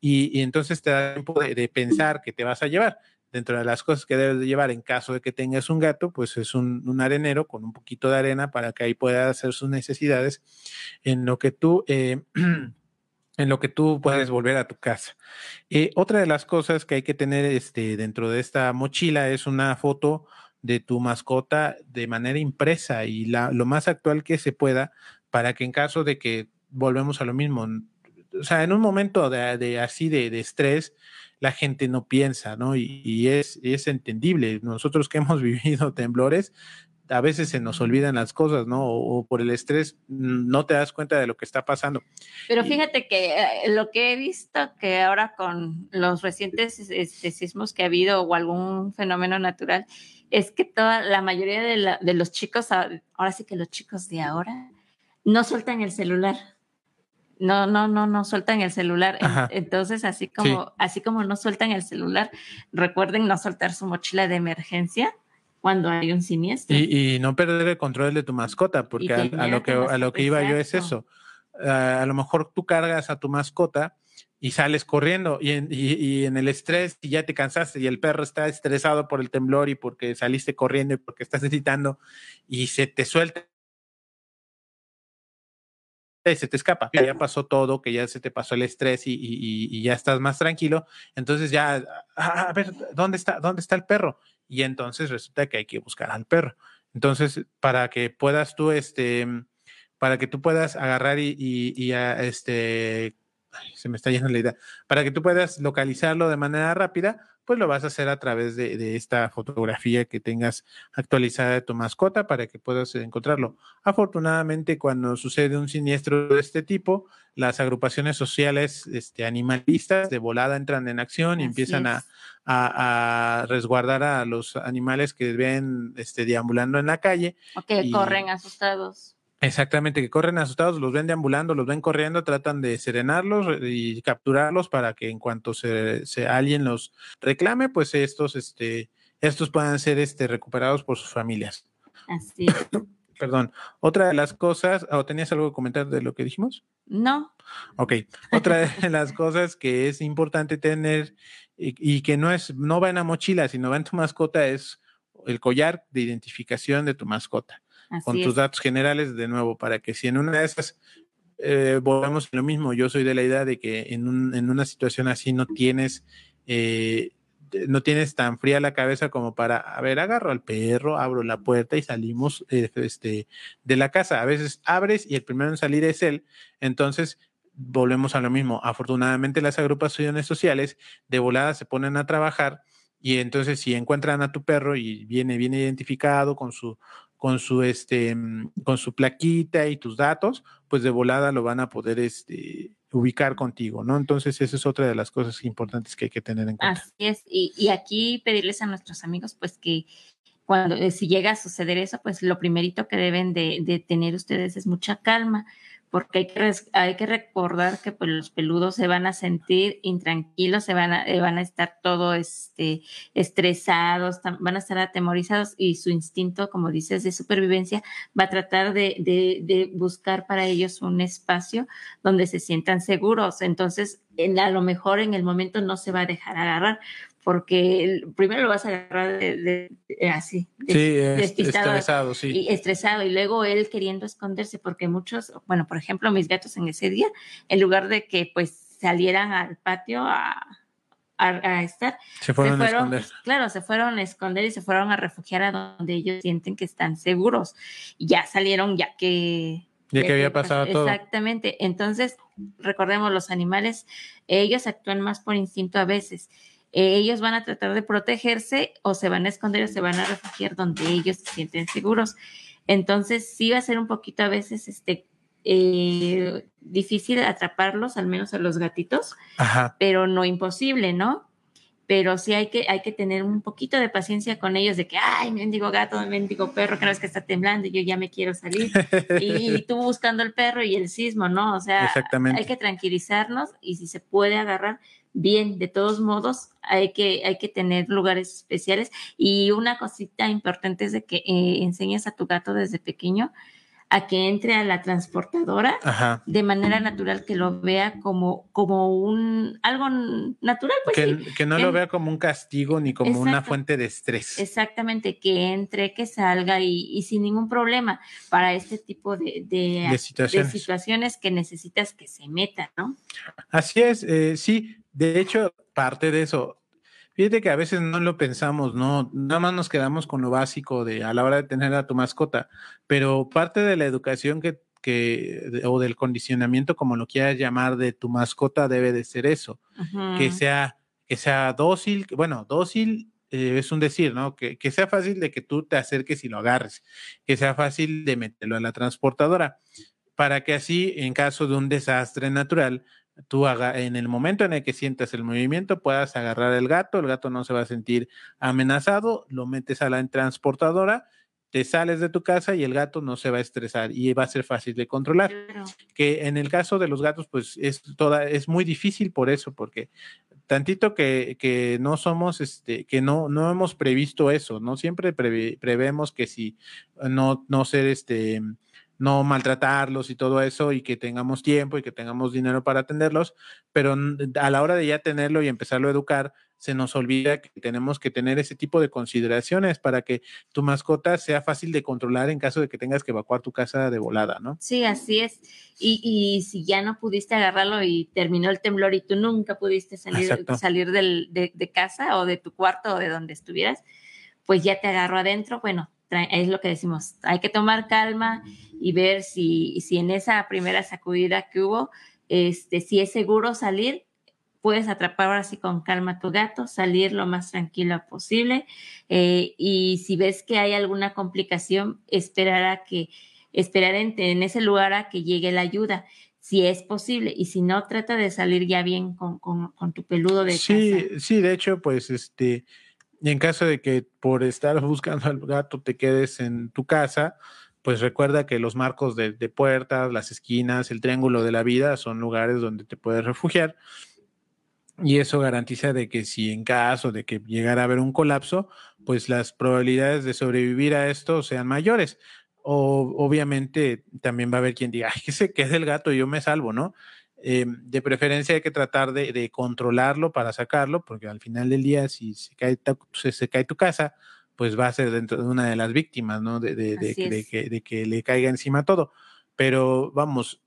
Y, entonces te da tiempo de, pensar que te vas a llevar dentro de las cosas que debes de llevar en caso de que tengas un gato, pues es un, arenero con un poquito de arena para que ahí pueda hacer sus necesidades en lo que tú, eh, en lo que tú puedes volver a tu casa. Eh, otra de las cosas que hay que tener este, dentro de esta mochila es una foto de tu mascota de manera impresa y la, lo más actual que se pueda para que en caso de que volvemos a lo mismo, o sea, en un momento de, así de, de estrés, la gente no piensa, ¿no? Y, es, es entendible. Nosotros que hemos vivido temblores, a veces se nos olvidan las cosas, ¿no? O, por el estrés no te das cuenta de lo que está pasando. Pero fíjate que eh, lo que he visto que ahora con los recientes este, sismos que ha habido o algún fenómeno natural, es que toda la mayoría de, de los chicos, ahora sí que los chicos de ahora, no sueltan el celular no, no, no, no sueltan el celular. Entonces, así como, así como no sueltan el celular, recuerden no soltar su mochila de emergencia cuando hay un siniestro. Y, no perder el control de tu mascota, porque a, lo que, a lo que iba yo es eso. a lo mejor tú cargas a tu mascota y sales corriendo y en, y en, el estrés y ya te cansaste y el perro está estresado por el temblor y porque saliste corriendo y porque estás gritando y se te suelta se te escapa, que ya pasó todo, que ya se te pasó el estrés y, ya estás más tranquilo, entonces ya, ah, a ver, ¿dónde está, dónde está el perro? Y entonces resulta que hay que buscar al perro. Entonces, para que puedas tú, este, para que tú puedas agarrar y, y, este, se me está yendo la idea, para que tú puedas localizarlo de manera rápida, pues lo vas a hacer a través de, esta fotografía que tengas actualizada de tu mascota para que puedas encontrarlo. Afortunadamente, cuando sucede un siniestro de este tipo, las agrupaciones sociales este, animalistas de volada entran en acción y empiezan a, resguardar a los animales que ven este, deambulando en la calle. O que corren asustados. Exactamente, que corren asustados, los ven deambulando, los ven corriendo, tratan de serenarlos y capturarlos para que en cuanto se, alguien los reclame, pues estos, este, estos puedan ser este, recuperados por sus familias. Así. Perdón. Otra de las cosas, ¿o tenías algo que comentar de lo que dijimos? No. Ok. Otra de las cosas que es importante tener y, y que no es, no va en la mochila, sino va en tu mascota es el collar de identificación de tu mascota con tus datos generales de nuevo, para que si en una de esas eh, volvemos a lo mismo, yo soy de la idea de que en, un, en una situación así no tienes, eh, no tienes tan fría la cabeza como para, a ver, agarro al perro, abro la puerta y salimos eh, este, de la casa. A veces abres y el primero en salir es él, entonces volvemos a lo mismo. Afortunadamente las agrupaciones sociales de volada se ponen a trabajar y entonces si encuentran a tu perro y viene bien identificado con su con su este mm, con su plaquita y tus datos, pues de volada lo van a poder este ubicar contigo, ¿no? Entonces, esa es otra de las cosas importantes que hay que tener en cuenta. Así es, y, y aquí pedirles a nuestros amigos, pues que cuando eh, si llega a suceder eso, pues lo primerito que deben de, de tener ustedes es mucha calma, porque hay que, hay que recordar que pues, los peludos se van a sentir intranquilos, se van a, eh, van a estar todo este, estresados, van a estar atemorizados y su instinto, como dices, de supervivencia va a tratar de, de, de buscar para ellos un espacio donde se sientan seguros. Entonces, en, a lo mejor en el momento no se va a dejar agarrar, porque primero lo vas a agarrar de, así, sí, estresado, sí. Y estresado, y luego él queriendo esconderse, porque muchos, bueno, por ejemplo, mis gatos en ese día, en lugar de que pues salieran al patio a, a, estar, se fueron, a esconder. Claro, se fueron a esconder y se fueron a refugiar a donde ellos sienten que están seguros. Y ya salieron, ya que ya que había pasado todo. Exactamente. Entonces, recordemos, los animales, ellos actúan más por instinto a veces. Eh, ellos van a tratar de protegerse o se van a esconder o se van a refugiar donde ellos se sienten seguros. Entonces, sí va a ser un poquito a veces este, eh, difícil atraparlos, al menos a los gatitos, pero no imposible, ¿no? Pero sí hay que, hay que tener un poquito de paciencia con ellos de que, ay, mendigo gato, mendigo perro, que no es que está temblando y yo ya me quiero salir. y, tú buscando el perro y el sismo, ¿no? O sea, hay que tranquilizarnos y si se puede agarrar, bien, de todos modos, hay que, hay que tener lugares especiales. Y una cosita importante es de que eh, enseñes a tu gato desde pequeño a que entre a la transportadora de manera natural, que lo vea como, como un algo natural. Pues que, no lo vea como un castigo ni como una fuente de estrés. Exactamente, que entre, que salga y, sin ningún problema para este tipo de, de, situaciones. que necesitas que se meta, ¿no? Así es, eh, sí, de hecho, parte de eso, Fíjate que a veces no lo pensamos, ¿no? Nada más nos quedamos con lo básico de a la hora de tener a tu mascota, pero parte de la educación que, que o del condicionamiento, como lo quieras llamar, de tu mascota debe de ser eso, que sea, que sea dócil, bueno, dócil eh, es un decir, ¿no? Que, que, sea fácil de que tú te acerques y lo agarres, que sea fácil de meterlo a la transportadora, para que así, en caso de un desastre natural, tú haga, en el momento en el que sientas el movimiento, puedas agarrar el gato, el gato no se va a sentir amenazado, lo metes a la transportadora, te sales de tu casa y el gato no se va a estresar y va a ser fácil de controlar. Que en el caso de los gatos, pues es toda, es muy difícil por eso, porque tantito que, que no somos, este, que no, no hemos previsto eso, no siempre prevemos que si no, no ser este no maltratarlos y todo eso y que tengamos tiempo y que tengamos dinero para atenderlos, pero a la hora de ya tenerlo y empezarlo a educar, se nos olvida que tenemos que tener ese tipo de consideraciones para que tu mascota sea fácil de controlar en caso de que tengas que evacuar tu casa de volada, ¿no? Sí, así es. Y, y si ya no pudiste agarrarlo y terminó el temblor y tú nunca pudiste salir, salir del, de, de casa o de tu cuarto o de donde estuvieras, pues ya te agarró adentro, bueno, es lo que decimos, hay que tomar calma y ver si, si en esa primera sacudida que hubo, este, si es seguro salir, puedes atrapar así con calma a tu gato, salir lo más tranquilo posible eh, y si ves que hay alguna complicación, esperar a que, esperar en, en, ese lugar a que llegue la ayuda, si es posible y si no, trata de salir ya bien con, con, con tu peludo de sí, Sí, de hecho, pues este y en caso de que por estar buscando al gato te quedes en tu casa, pues recuerda que los marcos de, puertas, las esquinas, el triángulo de la vida son lugares donde te puedes refugiar. Y eso garantiza de que si en caso de que llegara a haber un colapso, pues las probabilidades de sobrevivir a esto sean mayores. O obviamente también va a haber quien diga, ay, que se quede el gato, y yo me salvo, ¿no? Eh, de preferencia hay que tratar de, controlarlo para sacarlo, porque al final del día, si se cae, se, cae tu casa, pues va a ser dentro de una de las víctimas, ¿no? De, de, que, le caiga encima todo. Pero vamos,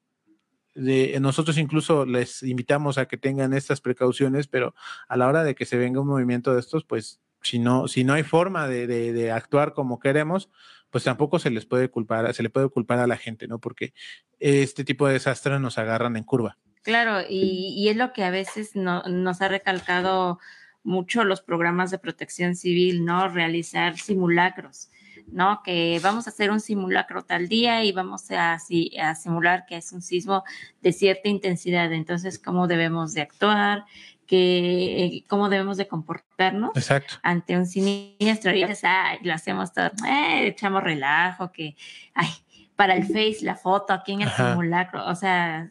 nosotros incluso les invitamos a que tengan estas precauciones, pero a la hora de que se venga un movimiento de estos, pues si no, si no hay forma de, actuar como queremos, pues tampoco se les puede culpar, se le puede culpar a la gente, ¿no? Porque este tipo de desastres nos agarran en curva. Claro, y, es lo que a veces no, nos ha recalcado mucho los programas de protección civil, ¿no? Realizar simulacros, ¿no? Que vamos a hacer un simulacro tal día y vamos a, a simular que es un sismo de cierta intensidad. Entonces, ¿cómo debemos de actuar? Que eh, cómo debemos de comportarnos ante un siniestro. Y lo hacemos todo, eh, echamos relajo, que, ay, para el Face, la foto aquí en el simulacro, o sea,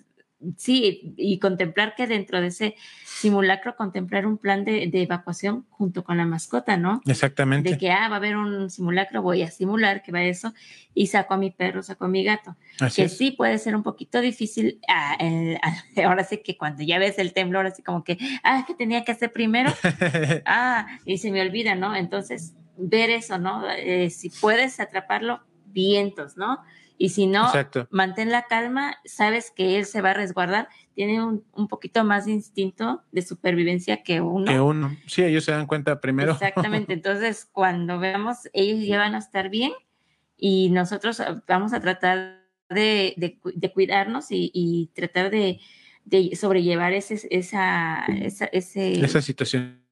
sí, y contemplar que dentro de ese simulacro, contemplar un plan de, evacuación junto con la mascota, ¿no? Exactamente. De que, ah, va a haber un simulacro, voy a simular que va eso, y saco a mi perro, saco a mi gato. que sí puede ser un poquito difícil, ah, ahora sí que cuando ya ves el temblor, así como que, ah, que tenía que hacer primero, ah, y se me olvida, ¿no? Entonces, ver eso, ¿no? Eh, si puedes atraparlo, vientos, ¿no? Y si no, mantén la calma, sabes que él se va a resguardar, tiene un, un, poquito más de instinto de supervivencia que uno. Que uno, sí, ellos se dan cuenta primero. Exactamente, entonces cuando veamos, ellos ya van a estar bien y nosotros vamos a tratar de, de, cuidarnos y, tratar de, de sobrellevar ese, esa, esa, ese, esa situación.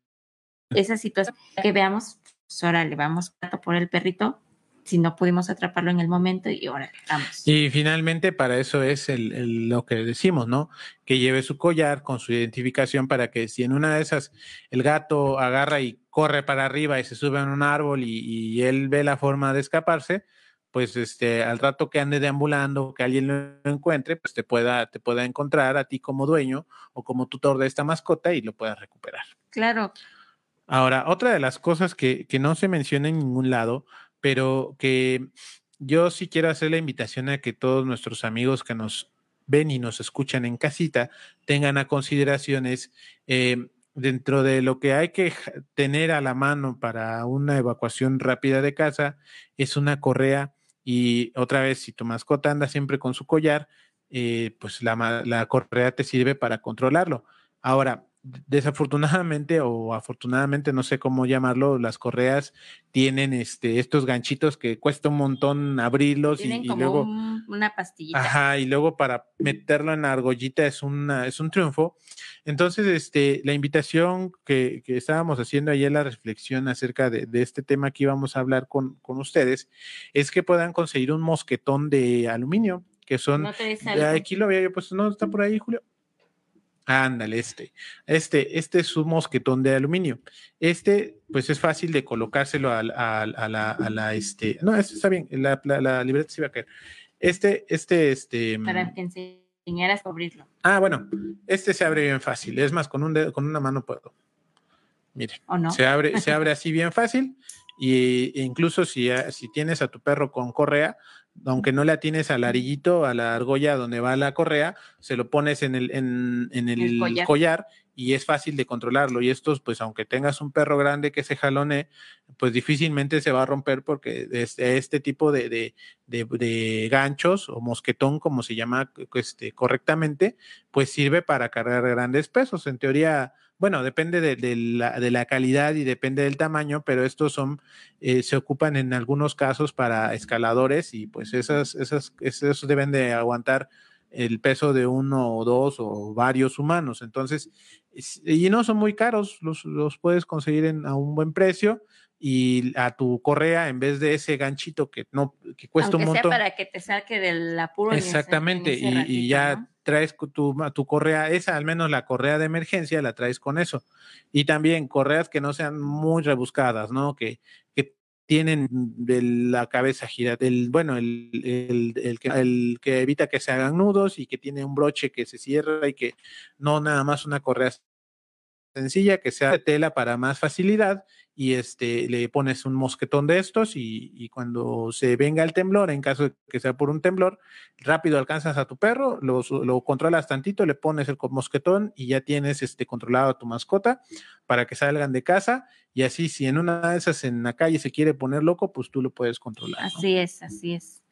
Esa situación que veamos, pues ahora le vamos por el perrito, si no pudimos atraparlo en el momento y ahora vamos. Y finalmente para eso es el, lo que decimos, ¿no? Que lleve su collar con su identificación para que si en una de esas el gato agarra y corre para arriba y se sube en un árbol y, y él ve la forma de escaparse, pues este, al rato que ande deambulando, que alguien lo encuentre, pues te pueda, te pueda encontrar a ti como dueño o como tutor de esta mascota y lo puedas recuperar. Claro. Ahora, otra de las cosas que, que no se menciona en ningún lado, pero que yo sí quiero hacer la invitación a que todos nuestros amigos que nos ven y nos escuchan en casita tengan a consideraciones eh, dentro de lo que hay que tener a la mano para una evacuación rápida de casa es una correa y otra vez, si tu mascota anda siempre con su collar, eh, pues la, la correa te sirve para controlarlo. Ahora, desafortunadamente o afortunadamente, no sé cómo llamarlo, las correas tienen este, estos ganchitos que cuesta un montón abrirlos y, luego una pastillita. Ajá, y luego para meterlo en la argollita es una, es un triunfo. Entonces, este, la invitación que, que estábamos haciendo ayer, la reflexión acerca de, de, este tema que íbamos a hablar con, con ustedes, es que puedan conseguir un mosquetón de aluminio, que son, aquí lo había yo puesto, no, está por ahí, Julio. Ándale, este. Este, este es un mosquetón de aluminio. Este, pues es fácil de colocárselo a, a, a la, a la, este. No, este está bien, la, la, la, libreta se iba a caer. Este, este, este. Para que enseñaras a abrirlo. Ah, bueno, este se abre bien fácil. Es más, con un dedo, con una mano puedo. Mire, ¿O no? se abre, se abre así bien fácil. Y incluso si, si tienes a tu perro con correa, aunque no la tienes al arillito, a la argolla donde va la correa, se lo pones en el, en, en el, el collar. collar. y es fácil de controlarlo. Y estos, pues aunque tengas un perro grande que se jalone, pues difícilmente se va a romper porque este, este tipo de, de, de, de, ganchos o mosquetón, como se llama este, correctamente, pues sirve para cargar grandes pesos. En teoría, bueno, depende de, de, la, de, la, calidad y depende del tamaño, pero estos son, eh, se ocupan en algunos casos para escaladores y pues esas, esas, esos deben de aguantar el peso de uno o dos o varios humanos. Entonces, y no son muy caros, los, los puedes conseguir en, a un buen precio y a tu correa en vez de ese ganchito que no que cuesta Aunque un montón. Sea para que te saque del apuro. Exactamente, ese, y, y, ya ¿no? Traes tu, tu correa, esa al menos la correa de emergencia la traes con eso. Y también correas que no sean muy rebuscadas, ¿no? Que, que tienen de la cabeza gira, el, bueno, el, el, el, que, el que evita que se hagan nudos y que tiene un broche que se cierra y que no nada más una correa sencilla, que sea de tela para más facilidad y este, le pones un mosquetón de estos y, y, cuando se venga el temblor, en caso de que sea por un temblor, rápido alcanzas a tu perro, lo, lo controlas tantito, le pones el mosquetón y ya tienes este, controlado a tu mascota para que salgan de casa y así si en una de esas en la calle se quiere poner loco, pues tú lo puedes controlar. Así es, así es.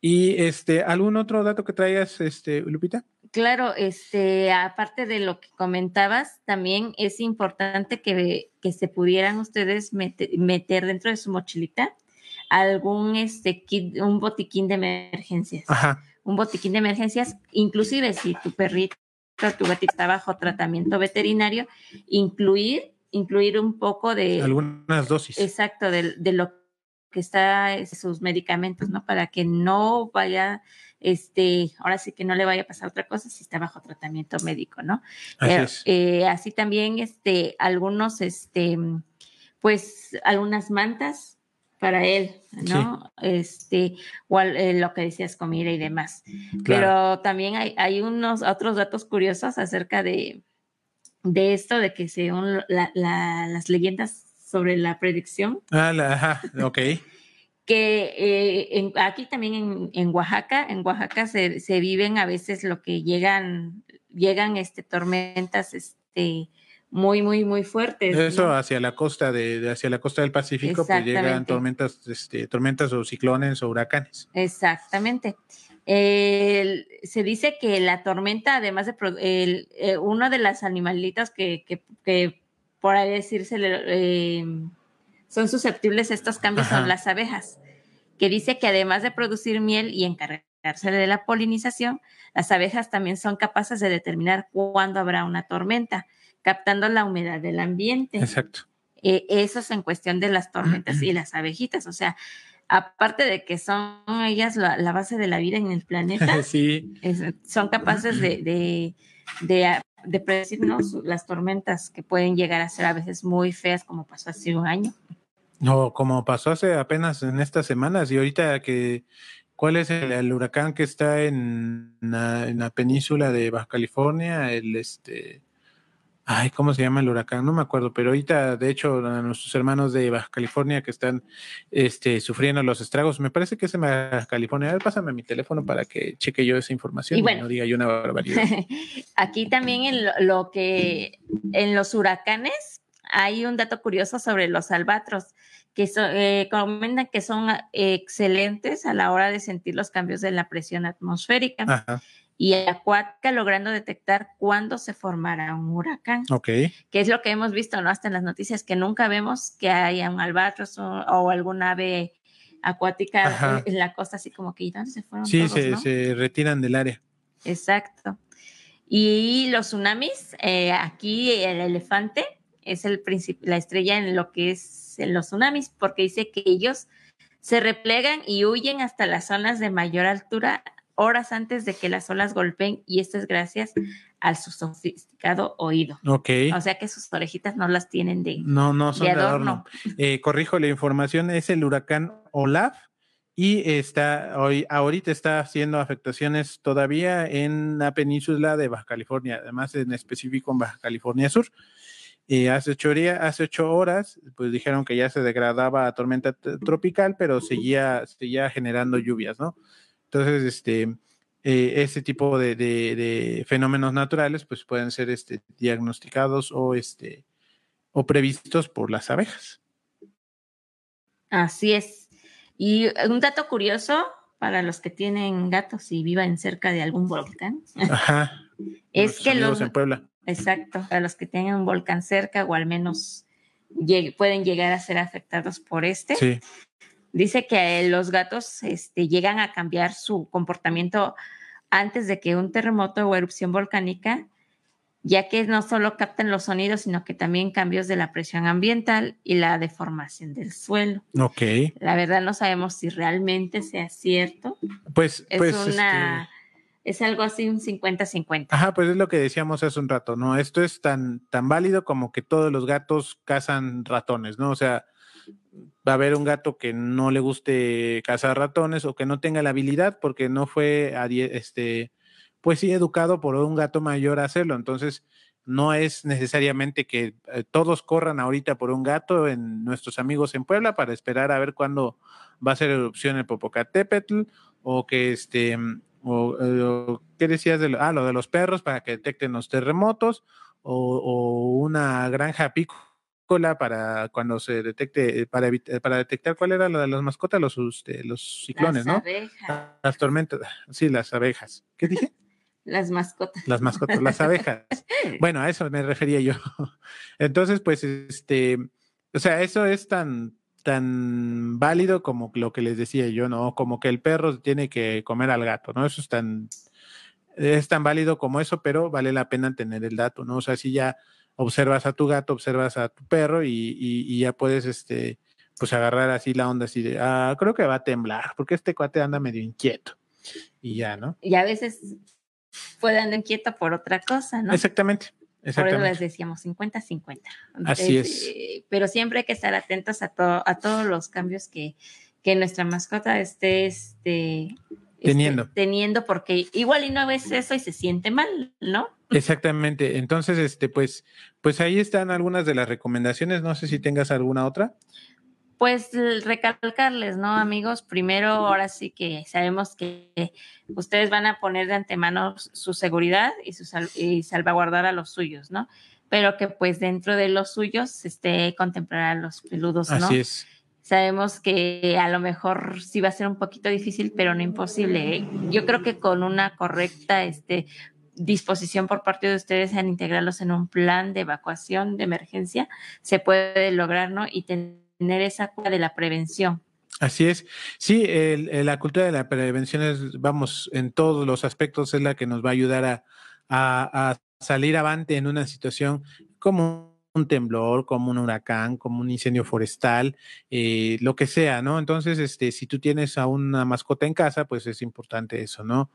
¿Y este, algún otro dato que traigas, este, Lupita? Claro, este, aparte de lo que comentabas, también es importante que, que se pudieran ustedes meter, meter, dentro de su mochilita algún este kit, un botiquín de emergencias. Ajá. Un botiquín de emergencias, inclusive si tu perrito, tu gatito está bajo tratamiento veterinario, incluir, incluir un poco de algunas dosis. Exacto, de, de lo que está sus medicamentos, ¿no? Para que no vaya este, ahora sí que no le vaya a pasar otra cosa si está bajo tratamiento médico, ¿no? Así, Pero, es. eh, así también, este, algunos, este, pues, algunas mantas para él, ¿no? Sí. Este, o eh, lo que decías, comida y demás. Claro. Pero también hay, hay unos otros datos curiosos acerca de, de esto, de que según la, la, las leyendas sobre la predicción. Ah, la, ajá, ok que eh, en, aquí también en, en, Oaxaca, en Oaxaca se, se, viven a veces lo que llegan, llegan este, tormentas este, muy, muy, muy fuertes. Eso ¿no? hacia la costa de, de, hacia la costa del Pacífico, pues llegan tormentas, este, tormentas o ciclones o huracanes. Exactamente. Eh, se dice que la tormenta, además de el, eh, uno de los animalitos que, que, que por ahí decirse, eh, son susceptibles a estos cambios Ajá. son las abejas, que dice que además de producir miel y encargarse de la polinización, las abejas también son capaces de determinar cuándo habrá una tormenta, captando la humedad del ambiente. Exacto. Eh, eso es en cuestión de las tormentas y las abejitas, o sea, aparte de que son ellas la, base de la vida en el planeta, sí. son capaces de, de, predecirnos las tormentas que pueden llegar a ser a veces muy feas, como pasó hace un año. No, como pasó hace apenas en estas semanas y ahorita que ¿Cuál es el, huracán que está en la, península de Baja California? El este. Ay, ¿cómo se llama el huracán? No me acuerdo, pero ahorita, de hecho, a nuestros hermanos de Baja California que están este, sufriendo los estragos, me parece que es en Baja California. A ver, pásame mi teléfono para que cheque yo esa información y, no diga yo una barbaridad. Aquí también en lo que en los huracanes hay un dato curioso sobre los albatros que eh, comentan que son excelentes a la hora de sentir los cambios de la presión atmosférica. Y acuática logrando detectar cuándo se formará un huracán. Ok. Que es lo que hemos visto, ¿no? Hasta en las noticias, que nunca vemos que haya un albatros o, algún ave acuática en la costa, así como que, ¿dónde se fueron? Sí, se, se retiran del área. Exacto. Y los tsunamis, eh, aquí el elefante es el la estrella en lo que es en los tsunamis, porque dice que ellos se replegan y huyen hasta las zonas de mayor altura horas antes de que las olas golpeen y esto es gracias a su sofisticado oído. Ok. O sea que sus orejitas no las tienen de, no, no son de adorno. Eh, corrijo la información, es el huracán Olaf y está hoy ahorita está haciendo afectaciones todavía en la península de Baja California, además en específico en Baja California Sur. Y hace ocho, hace ocho horas, pues dijeron que ya se degradaba a tormenta tropical, pero seguía, seguía generando lluvias, ¿no? Entonces, este, eh, este tipo de, fenómenos naturales, pues pueden ser este, diagnosticados o, este, o previstos por las abejas. Así es. Y un dato curioso para los que tienen gatos y vivan cerca de algún volcán. Ajá. es que los, en Puebla Exacto, a los que tengan un volcán cerca o al menos pueden llegar a ser afectados por este. Sí. Dice que los gatos este, llegan a cambiar su comportamiento antes de que un terremoto o erupción volcánica, ya que no solo captan los sonidos, sino que también cambios de la presión ambiental y la deformación del suelo. Ok. La verdad no sabemos si realmente sea cierto. Pues, es pues, una... Este, es algo así un 50-50. Ajá, pues es lo que decíamos hace un rato, ¿no? Esto es tan, tan válido como que todos los gatos cazan ratones, ¿no? O sea, va a haber un gato que no le guste cazar ratones o que no tenga la habilidad porque no fue, este, pues sí, educado por un gato mayor a hacerlo. Entonces, no es necesariamente que eh, todos corran ahorita por un gato en nuestros amigos en Puebla para esperar a ver cuándo va a ser erupción el Popocatépetl o que este o, ¿Qué decías de lo, ah, lo de los perros para que detecten los terremotos? O, una granja apícola para cuando se detecte, para, para detectar cuál era la de las mascotas, los, este, los ciclones, las ¿no? Abejas. Las tormentas, sí, las abejas. ¿Qué dije? Las mascotas. Las mascotas, las abejas. bueno, a eso me refería yo. Entonces, pues, este, o sea, eso es tan, tan válido como lo que les decía yo, ¿no? Como que el perro tiene que comer al gato, ¿no? Eso es tan, es tan válido como eso, pero vale la pena tener el dato, ¿no? O sea, si ya observas a tu gato, observas a tu perro y, ya puedes, este, pues agarrar así la onda así de, ah, creo que va a temblar, porque este cuate anda medio inquieto. Y ya, ¿no? Y a veces puede andar inquieto por otra cosa, ¿no? Exactamente. Por eso les decíamos 50-50. Así es. Eh, pero siempre hay que estar atentos a, a todos los cambios que, que nuestra mascota esté este, teniendo. teniendo, porque igual y no ves eso y se siente mal, ¿no? Exactamente. Entonces, este, pues, pues ahí están algunas de las recomendaciones. No sé si tengas alguna otra pues recalcarles, ¿no, amigos? Primero, ahora sí que sabemos que ustedes van a poner de antemano su seguridad y, su y salvaguardar a los suyos, ¿no? Pero que pues dentro de los suyos esté contemplar a los peludos, ¿no? Así es. Sabemos que a lo mejor sí va a ser un poquito difícil, pero no imposible. ¿eh? Yo creo que con una correcta este, disposición por parte de ustedes en integrarlos en un plan de evacuación de emergencia, se puede lograr, ¿no? Y tener tener esa cultura de la prevención. Así es. Sí, la cultura de la prevención es, vamos, en todos los aspectos es la que nos va a ayudar a, salir avante en una situación como un temblor, como un huracán, como un incendio forestal, eh, lo que sea, ¿no? Entonces, este, si tú tienes a una mascota en casa, pues es importante eso, ¿no?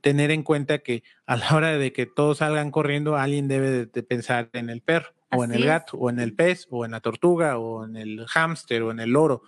tener en cuenta que a la hora de que todos salgan corriendo, alguien debe de, pensar en el perro, o en el gato, o en el pez, o en la tortuga, o en el hámster, o en el loro.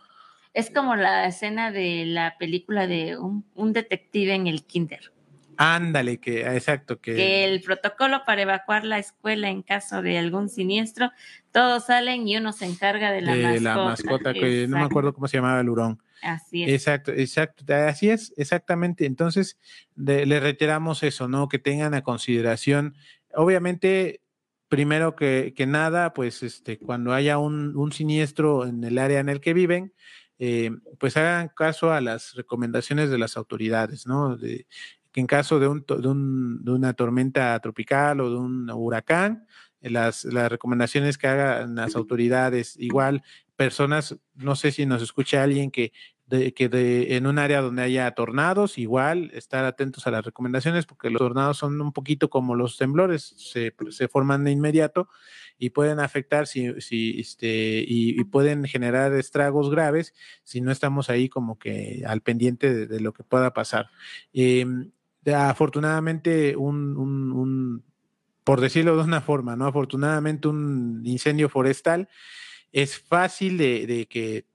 Es como la escena de la película de un detective en el kinder. Ándale, que exacto, que... el protocolo para evacuar la escuela en caso de algún siniestro, todos salen y uno se encarga de la de la mascota, que no me acuerdo cómo se llamaba el hurón. Así es. Exacto, exacto, así es, exactamente. Entonces, le reiteramos eso, ¿no? Que tengan a consideración, obviamente, primero que, nada, pues este, cuando haya un, un, siniestro en el área en el que viven, eh, pues hagan caso a las recomendaciones de las autoridades, ¿no? De, que en caso de, un, de, una tormenta tropical o de un huracán, las, las recomendaciones que hagan las autoridades, igual personas, no sé si nos escucha alguien que de, que de, en un área donde haya tornados, igual estar atentos a las recomendaciones, porque los tornados son un poquito como los temblores, se, se forman de inmediato y pueden afectar si, si este, y, pueden generar estragos graves si no estamos ahí como que al pendiente de, lo que pueda pasar. Eh, afortunadamente un, por decirlo de una forma, ¿no? Afortunadamente un incendio forestal es fácil de, que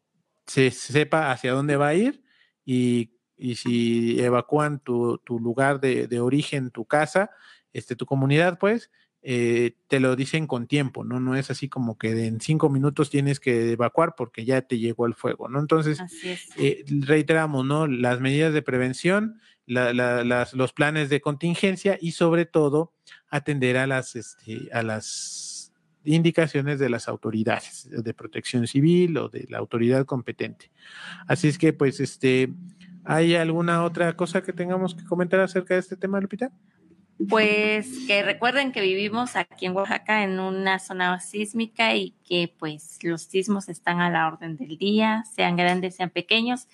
se sepa hacia dónde va a ir y, si evacúan tu, lugar de, origen, tu casa, este, tu comunidad, pues, eh, te lo dicen con tiempo, ¿no? No es así como que en cinco minutos tienes que evacuar porque ya te llegó el fuego, ¿no? Entonces, eh, reiteramos, ¿no? Las medidas de prevención, los planes de contingencia y sobre todo atender a las, este, a las indicaciones de las autoridades de protección civil o de la autoridad competente. Así es que, pues, este, ¿hay alguna otra cosa que tengamos que comentar acerca de este tema, Lupita? Pues que recuerden que vivimos aquí en Oaxaca en una zona sísmica y que pues los sismos están a la orden del día, sean grandes, sean pequeños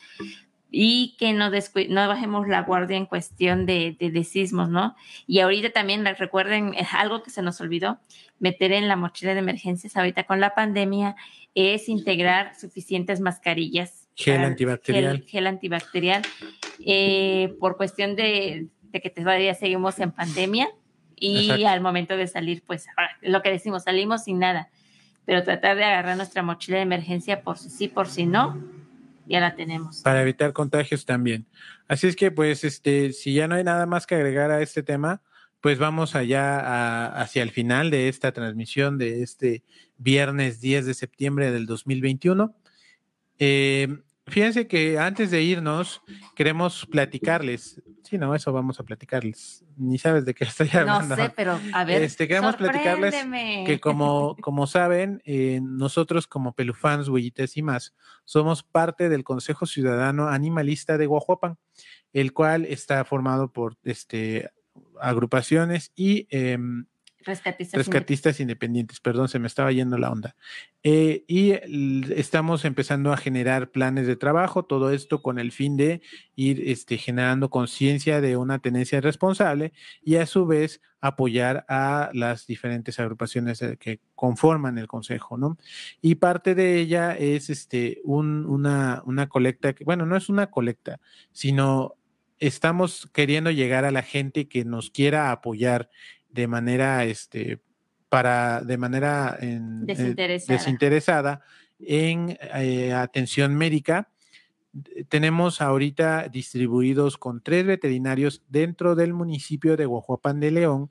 y que no, no bajemos la guardia en cuestión de, de, sismos, ¿no? Y ahorita también recuerden, algo que se nos olvidó, meter en la mochila de emergencias ahorita con la pandemia es integrar suficientes mascarillas. Gel antibacterial. Gel, antibacterial. Eh, por cuestión de, que todavía seguimos en pandemia y al momento de salir, pues lo que decimos, salimos sin nada, pero tratar de agarrar nuestra mochila de emergencia por si sí, por si no, ya la tenemos. Para evitar contagios también. Así es que, pues, este, si ya no hay nada más que agregar a este tema, pues vamos allá hacia el final de esta transmisión de este viernes 10 de septiembre del 2021. Eh, Fíjense que antes de irnos, queremos platicarles. Sí, no, eso vamos a platicarles. Ni sabes de qué estoy hablando. No sé, pero a ver. Este, queremos platicarles que, como, como saben, eh, nosotros, como Pelufans, Huellitas y más, somos parte del Consejo Ciudadano Animalista de Guajuapan, el cual está formado por este, agrupaciones y. Em, Rescatistas, independientes. perdón, se me estaba yendo la onda. Eh, y estamos empezando a generar planes de trabajo, todo esto con el fin de ir este, generando conciencia de una tenencia responsable y a su vez apoyar a las diferentes agrupaciones eh, que conforman el consejo, ¿no? Y parte de ella es este, una, una colecta, que, bueno, no es una colecta, sino estamos queriendo llegar a la gente que nos quiera apoyar de manera, este, para, de manera en, eh, desinteresada. en eh, atención médica. Tenemos ahorita distribuidos con tres veterinarios dentro del municipio de Guajuapan de León,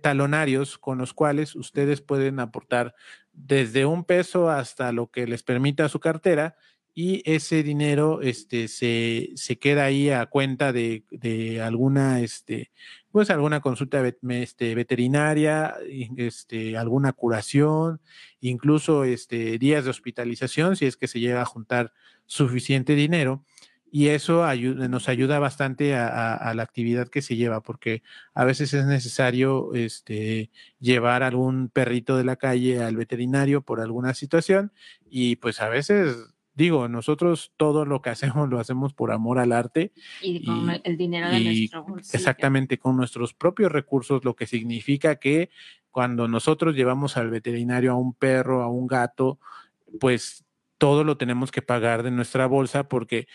talonarios con los cuales ustedes pueden aportar desde un peso hasta lo que les permita su cartera y ese dinero este, se, se queda ahí a cuenta de, de alguna, este, pues alguna consulta este, veterinaria, este, alguna curación, incluso este, días de hospitalización, si es que se llega a juntar suficiente dinero. Y eso nos ayuda bastante a, la actividad que se lleva, porque a veces es necesario este, llevar algún perrito de la calle al veterinario por alguna situación y pues a veces digo, nosotros todo lo que hacemos lo hacemos por amor al arte. Y con el dinero de nuestro bolsillo. Exactamente, con nuestros propios recursos, lo que significa que cuando nosotros llevamos al veterinario a un perro, a un gato, pues todo lo tenemos que pagar de nuestra bolsa porque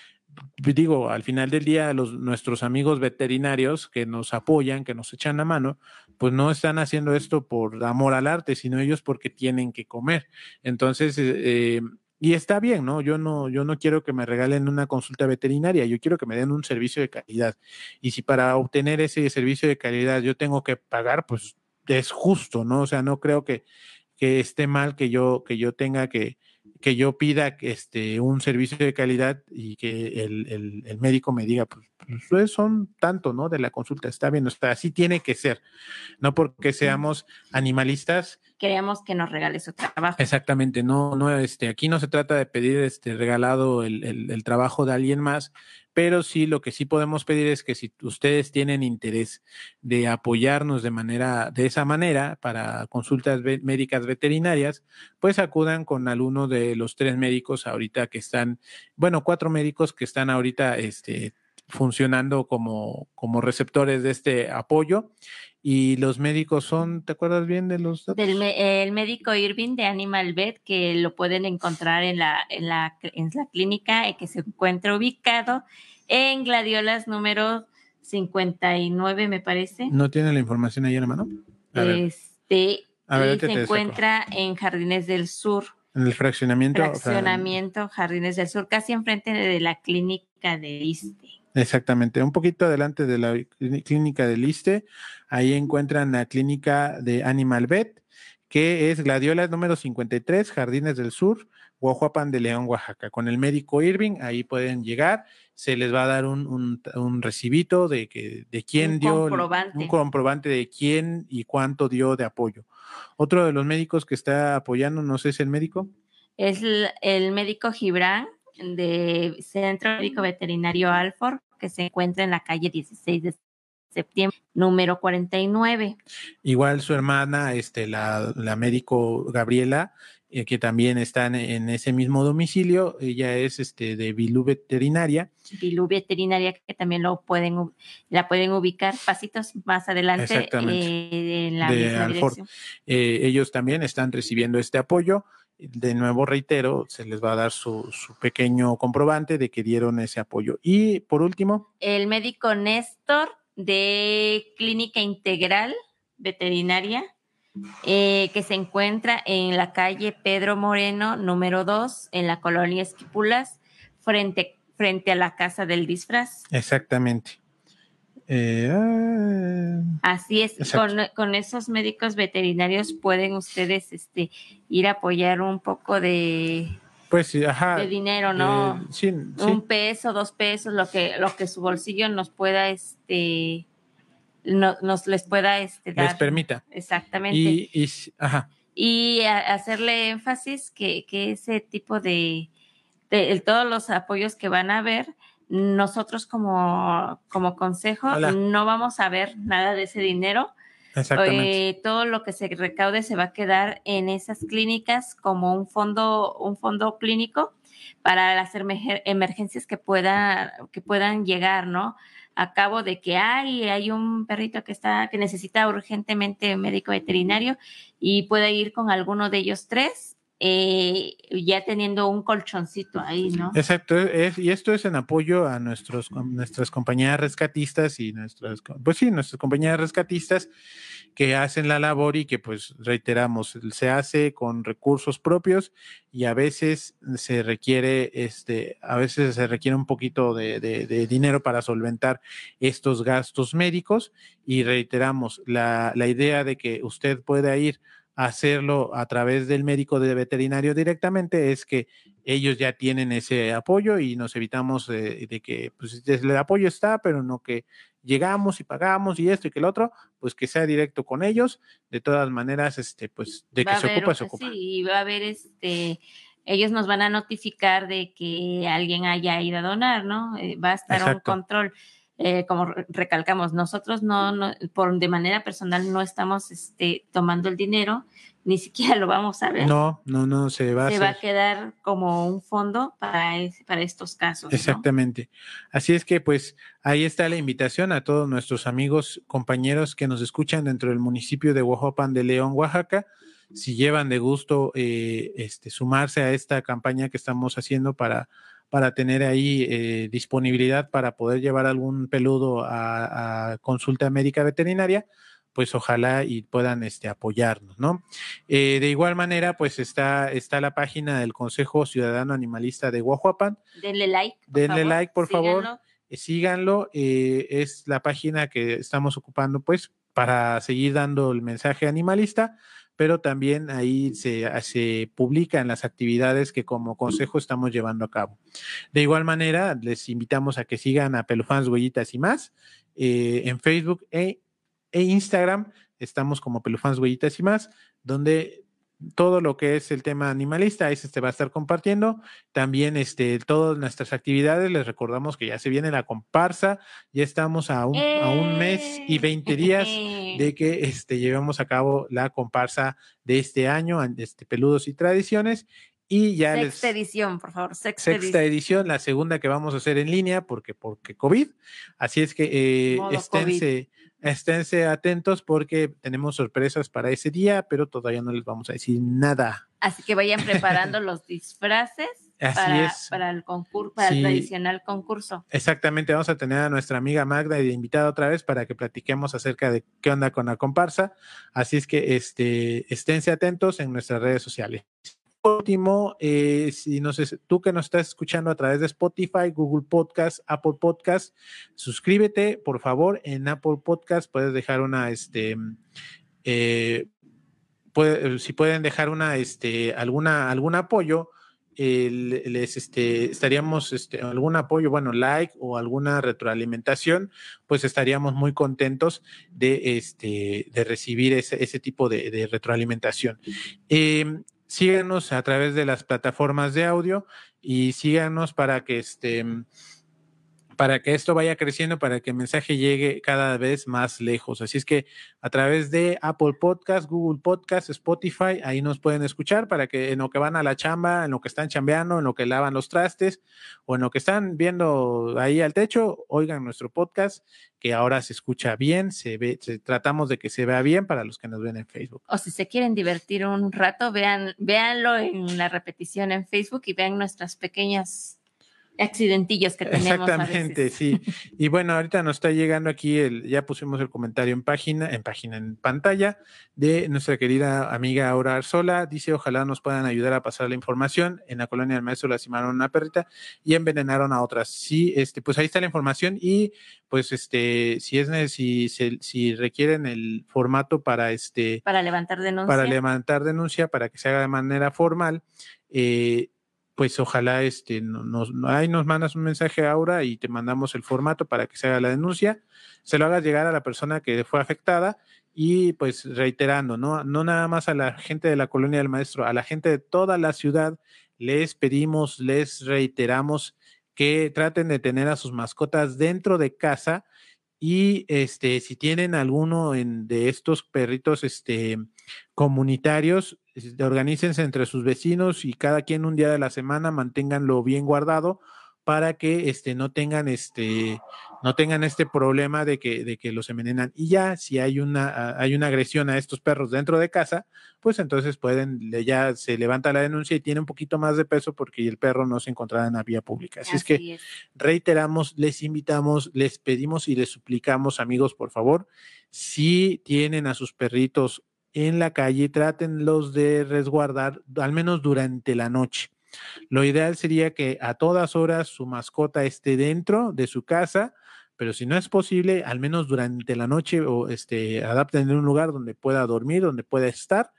digo, al final del día, los, nuestros amigos veterinarios que nos apoyan, que nos echan la mano, pues no están haciendo esto por amor al arte, sino ellos porque tienen que comer. Entonces, eh, y está bien, ¿no? Yo no, yo no quiero que me regalen una consulta veterinaria, yo quiero que me den un servicio de calidad. Y si para obtener ese servicio de calidad yo tengo que pagar, pues es justo, ¿no? O sea, no creo que, que esté mal que yo, que yo tenga que, que yo pida este, un servicio de calidad y que el, el, médico me diga, pues, pues, son tanto, ¿no? De la consulta, está bien, está, así tiene que ser, no porque seamos animalistas. Queremos que nos regale su trabajo. Exactamente, no, no, este, aquí no se trata de pedir este regalado el, el trabajo de alguien más, pero sí lo que sí podemos pedir es que si ustedes tienen interés de apoyarnos de manera de esa manera para consultas médicas veterinarias, pues acudan con alguno de los tres médicos ahorita que están, bueno, cuatro médicos que están ahorita este funcionando como, como receptores de este apoyo y los médicos son, ¿te acuerdas bien de los Del el médico Irving de Animal Vet, que lo pueden encontrar en la, en la, en la clínica eh, que se encuentra ubicado en Gladiolas número 59, me parece. ¿No tiene la información ahí en la mano? este, y se encuentra en Jardines del Sur. En el fraccionamiento. Fraccionamiento Jardines del Sur, casi enfrente de la clínica de ISTE. Exactamente, un poquito adelante de la clínica del ISTE, ahí encuentran la clínica de Animal Vet, que es Gladiola número 53, Jardines del Sur, Guajuapan de León, Oaxaca. Con el médico Irving, ahí pueden llegar, se les va a dar un, un, recibito de, que, de quién dio, un comprobante de quién y cuánto dio de apoyo. Otro de los médicos que está apoyando, no sé, ¿es el médico? Es el, el médico Gibran, de Centro Médico Veterinario Alford, que se encuentra en la calle 16 de septiembre, número 49. Igual su hermana, este, la, la médico Gabriela, eh, que también está en, ese mismo domicilio, ella es este de Bilú Veterinaria. Bilú Veterinaria, que también lo pueden, la pueden ubicar pasitos más adelante eh, en la misma dirección. Eh, ellos también están recibiendo este apoyo de nuevo reitero, se les va a dar su, pequeño comprobante de que dieron ese apoyo. Y por último. El médico Néstor de Clínica Integral Veterinaria, eh, que se encuentra en la calle Pedro Moreno, número 2, en la colonia Esquipulas, frente, frente a la casa del disfraz. Exactamente. Eh, ah, Así es, con, esos médicos veterinarios pueden ustedes este, ir a apoyar un poco de, pues, de dinero, ¿no? Eh, un peso, dos pesos, lo que, lo que su bolsillo nos pueda, este, nos les pueda este, dar. Les permita. Exactamente. Y, y, hacerle énfasis que, que ese tipo de, de, todos los apoyos que van a ver, nosotros como, como consejo no vamos a ver nada de ese dinero. Exactamente. Eh, todo lo que se recaude se va a quedar en esas clínicas como un fondo, un fondo clínico para las emergencias que, pueda, que puedan llegar, ¿no? A cabo de que hay, hay un perrito que está, que necesita urgentemente médico veterinario y puede ir con alguno de ellos tres eh, ya teniendo un colchoncito ahí, ¿no? Exacto, y esto es en apoyo a nuestros, nuestras compañías rescatistas y nuestras, pues sí, nuestras compañías rescatistas que hacen la labor y que pues reiteramos, se hace con recursos propios y a veces se requiere, este, a veces se requiere un poquito de, de, dinero para solventar estos gastos médicos y reiteramos, la, la idea de que usted pueda ir hacerlo a través del médico de veterinario directamente es que ellos ya tienen ese apoyo y nos evitamos de, que pues, el apoyo está, pero no que llegamos y pagamos y esto y que el otro, pues que sea directo con ellos. De todas maneras, este, pues de que se ocupa, se ocupa. Sí, va a haber este, ellos nos van a notificar de que alguien haya ido a donar, ¿no? Eh, va a estar un control. Eh, como recalcamos, nosotros no, por de manera personal no estamos este, tomando el dinero, ni siquiera lo vamos a ver. No, no, no, se va se a va a quedar como un fondo para, es- para estos casos. ¿no? Exactamente. Así es que pues ahí está la invitación a todos nuestros amigos, compañeros que nos escuchan dentro del municipio de Oaxapan de León, Oaxaca. Si llevan de gusto eh, este, sumarse a esta campaña que estamos haciendo para, para tener ahí eh, disponibilidad para poder llevar algún peludo a, a consulta médica veterinaria, pues ojalá y puedan este, apoyarnos, ¿no? Eh, de igual manera, pues está, está la página del Consejo Ciudadano Animalista de Oaxapan, Denle like. por Denle favor, like, por favor. síganlo. eh, síganlo, eh, es la página que estamos ocupando pues para seguir dando el mensaje animalista, pero también ahí se, se publican las actividades que como consejo estamos llevando a cabo. De igual manera, les invitamos a que sigan a Pelufans, Huellitas y más eh, en Facebook e, e Instagram. Estamos como Pelufans, Huellitas y más, donde todo lo que es el tema animalista, ahí se te va a estar compartiendo. También este, todas nuestras actividades, les recordamos que ya se viene la comparsa, ya estamos a un, a un mes y 20 días de que este, llevemos a cabo la comparsa de este año, este, Peludos y Tradiciones. Y ya Sexta les, edición, por favor. Sexta, sexta edición, la segunda que vamos a hacer en línea, porque, porque COVID. Así es que eh, esténse, esténse atentos porque tenemos sorpresas para ese día, pero todavía no les vamos a decir nada. Así que vayan preparando los disfraces Así para, es. para el concurso, para Sí. el tradicional concurso. Exactamente, vamos a tener a nuestra amiga Magda de invitada otra vez para que platiquemos acerca de qué onda con la comparsa. Así es que este, esténse atentos en nuestras redes sociales. Último, eh, si no sé, tú que nos estás escuchando a través de Spotify, Google Podcast, Apple Podcast, suscríbete, por favor, en Apple Podcast puedes dejar una, este, eh, puede- si pueden dejar una, este, alguna, algún apoyo, eh, le- les este, estaríamos, este, algún apoyo, bueno, like o alguna retroalimentación, pues estaríamos muy contentos de, este, de recibir ese, ese tipo de, de retroalimentación. Eh, síganos a través de las plataformas de audio y síganos para que este para que esto vaya creciendo, para que el mensaje llegue cada vez más lejos. Así es que a través de Apple Podcast, Google Podcast, Spotify, ahí nos pueden escuchar para que en lo que van a la chamba, en lo que están chambeando, en lo que lavan los trastes o en lo que están viendo ahí al techo, oigan nuestro podcast que ahora se escucha bien, se ve, se, tratamos de que se vea bien para los que nos ven en Facebook. O si se quieren divertir un rato, vean, véanlo en la repetición en Facebook y vean nuestras pequeñas accidentillos que tenemos. Exactamente, a veces. sí. Y bueno, ahorita nos está llegando aquí el, ya pusimos el comentario en página, en página, en pantalla de nuestra querida amiga Aura Arzola. Dice, ojalá nos puedan ayudar a pasar la información. En la colonia del maestro lastimaron a una perrita y envenenaron a otras. Sí, este, pues ahí está la información y pues este, si es si, si, si requieren el formato para este Para levantar denuncia. para levantar denuncia, para que se haga de manera formal, eh, pues ojalá este, no- nos, ahí nos mandas un mensaje Aura y te mandamos el formato para que se haga la denuncia, se lo hagas llegar a la persona que fue afectada y pues reiterando, ¿no? No nada más a la gente de la colonia del maestro, a la gente de toda la ciudad les pedimos, les reiteramos que traten de tener a sus mascotas dentro de casa y este si tienen alguno de estos perritos este comunitarios organícense entre sus vecinos y cada quien un día de la semana manténganlo bien guardado para que este no tengan este no tengan este problema de que de que los envenenan y ya si hay una ah, hay una agresión a estos perros dentro de casa pues entonces pueden ya se levanta la denuncia y tiene un poquito más de peso porque el perro no se encontraba en la vía pública así, es que es. reiteramos, les invitamos, les pedimos y les suplicamos, amigos, por favor, si tienen a sus perritos en la calle, trátenlos de resguardar al menos durante la noche. Lo ideal sería que a todas horas su mascota esté dentro de su casa, pero si no es posible, al menos durante la noche o este adapten en un lugar donde pueda dormir, donde pueda estar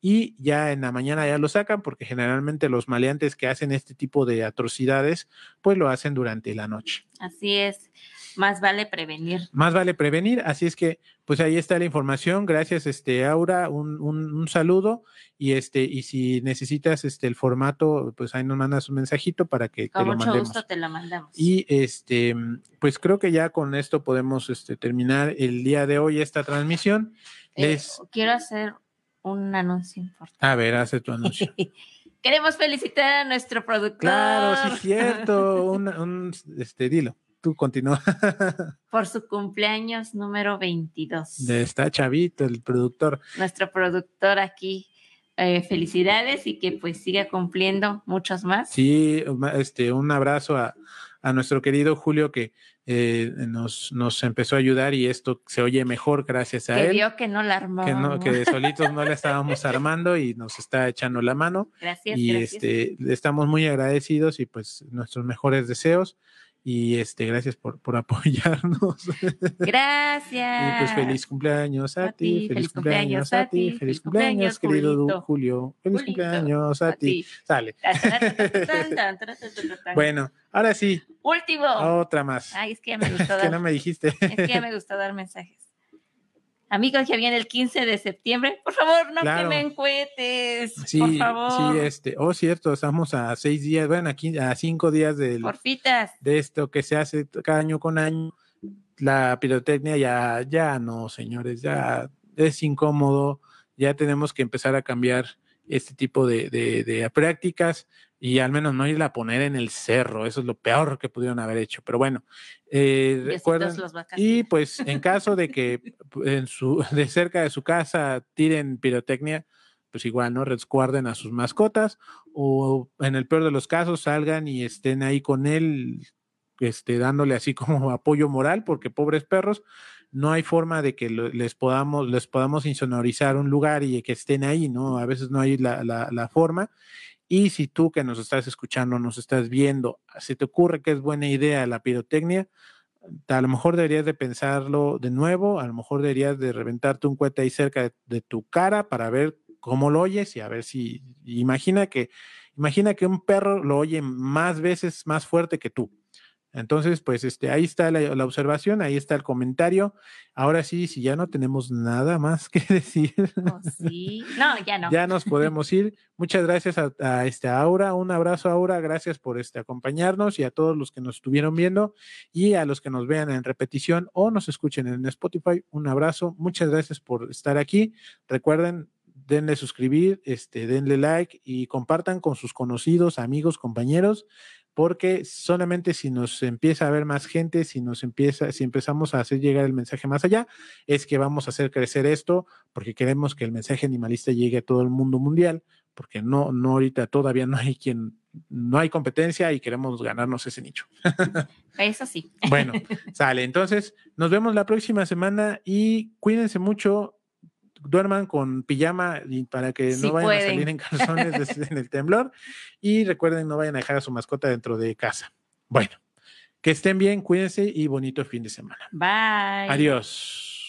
y ya en la mañana ya lo sacan porque generalmente los maleantes que hacen este tipo de atrocidades pues lo hacen durante la noche. Así es. Más vale prevenir. Más vale prevenir, así es que pues ahí está la información. Gracias este Aura, un, un, un saludo y este y si necesitas este el formato pues ahí nos mandas un mensajito para que te Con lo mucho mandemos. gusto te lo mandamos. Y este, pues creo que ya con esto podemos este, terminar el día de hoy esta transmisión. Eh, Les, quiero hacer un anuncio importante. A ver, hace tu anuncio. Queremos felicitar a nuestro productor. Claro, sí, cierto. un, un, este, dilo, tú continúa. por su cumpleaños número 22. De está chavito, el productor. Nuestro productor aquí. Eh, felicidades y que pues siga cumpliendo muchos más. Sí, este, un abrazo a, a nuestro querido Julio que eh, nos, nos empezó a ayudar y esto se oye mejor gracias a que él. vio que no la armó. Que, no, que de solitos no la estábamos armando y nos está echando la mano. Gracias. Y gracias. este estamos muy agradecidos y pues nuestros mejores deseos. Y este, gracias por, por apoyarnos. Gracias. y pues feliz cumpleaños a, a ti, feliz, feliz cumpleaños, a ti, feliz, feliz cumpleaños, querido. Julio, feliz Julito. cumpleaños a, a ti. Sale. bueno, ahora sí. Último. Otra más. Ay, es que ya me gustó. Dar, que no me dijiste. es que ya me gustó dar mensajes. Amigos, ya viene el 15 de septiembre. Por favor, no claro. quemen cohetes. Sí, por favor. Sí, este. Oh, cierto, estamos a seis días, bueno, aquí a cinco días del, Porfitas. de esto que se hace cada año con año. La pirotecnia ya, ya no, señores, ya es incómodo. Ya tenemos que empezar a cambiar este tipo de, de, de prácticas y al menos no irla a poner en el cerro. Eso es lo peor que pudieron haber hecho. Pero bueno, eh, recuerden. Y pues en caso de que en su, de cerca de su casa tiren pirotecnia, pues igual, ¿no? Resguarden a sus mascotas o en el peor de los casos salgan y estén ahí con él, este, dándole así como apoyo moral, porque pobres perros, no hay forma de que les podamos, les podamos insonorizar un lugar y que estén ahí, ¿no? A veces no hay la, la, la forma. Y si tú que nos estás escuchando, nos estás viendo, si te ocurre que es buena idea la pirotecnia, a lo mejor deberías de pensarlo de nuevo, a lo mejor deberías de reventarte un cohete ahí cerca de, de, tu cara para ver cómo lo oyes y a ver si, imagina que, imagina que un perro lo oye más veces más fuerte que tú. Entonces, pues este, ahí está la, la, observación, ahí está el comentario. Ahora sí, si ya no tenemos nada más que decir. Oh, sí, no, ya no. ya nos podemos ir. Muchas gracias a, a este Aura, un abrazo Aura, gracias por este acompañarnos y a todos los que nos estuvieron viendo y a los que nos vean en repetición o nos escuchen en Spotify, un abrazo. Muchas gracias por estar aquí. Recuerden denle suscribir, este, denle like y compartan con sus conocidos, amigos, compañeros porque solamente si nos empieza a ver más gente, si nos empieza, si empezamos a hacer llegar el mensaje más allá, es que vamos a hacer crecer esto, porque queremos que el mensaje animalista llegue a todo el mundo mundial, porque no, no ahorita todavía no hay quien, no hay competencia y queremos ganarnos ese nicho. Eso sí. Bueno, sale. Entonces, nos vemos la próxima semana y cuídense mucho duerman con pijama y para que Sí no vayan pueden. a salir en calzones en el temblor. Y recuerden, no vayan a dejar a su mascota dentro de casa. Bueno, que estén bien, cuídense y bonito fin de semana. Bye. Adiós.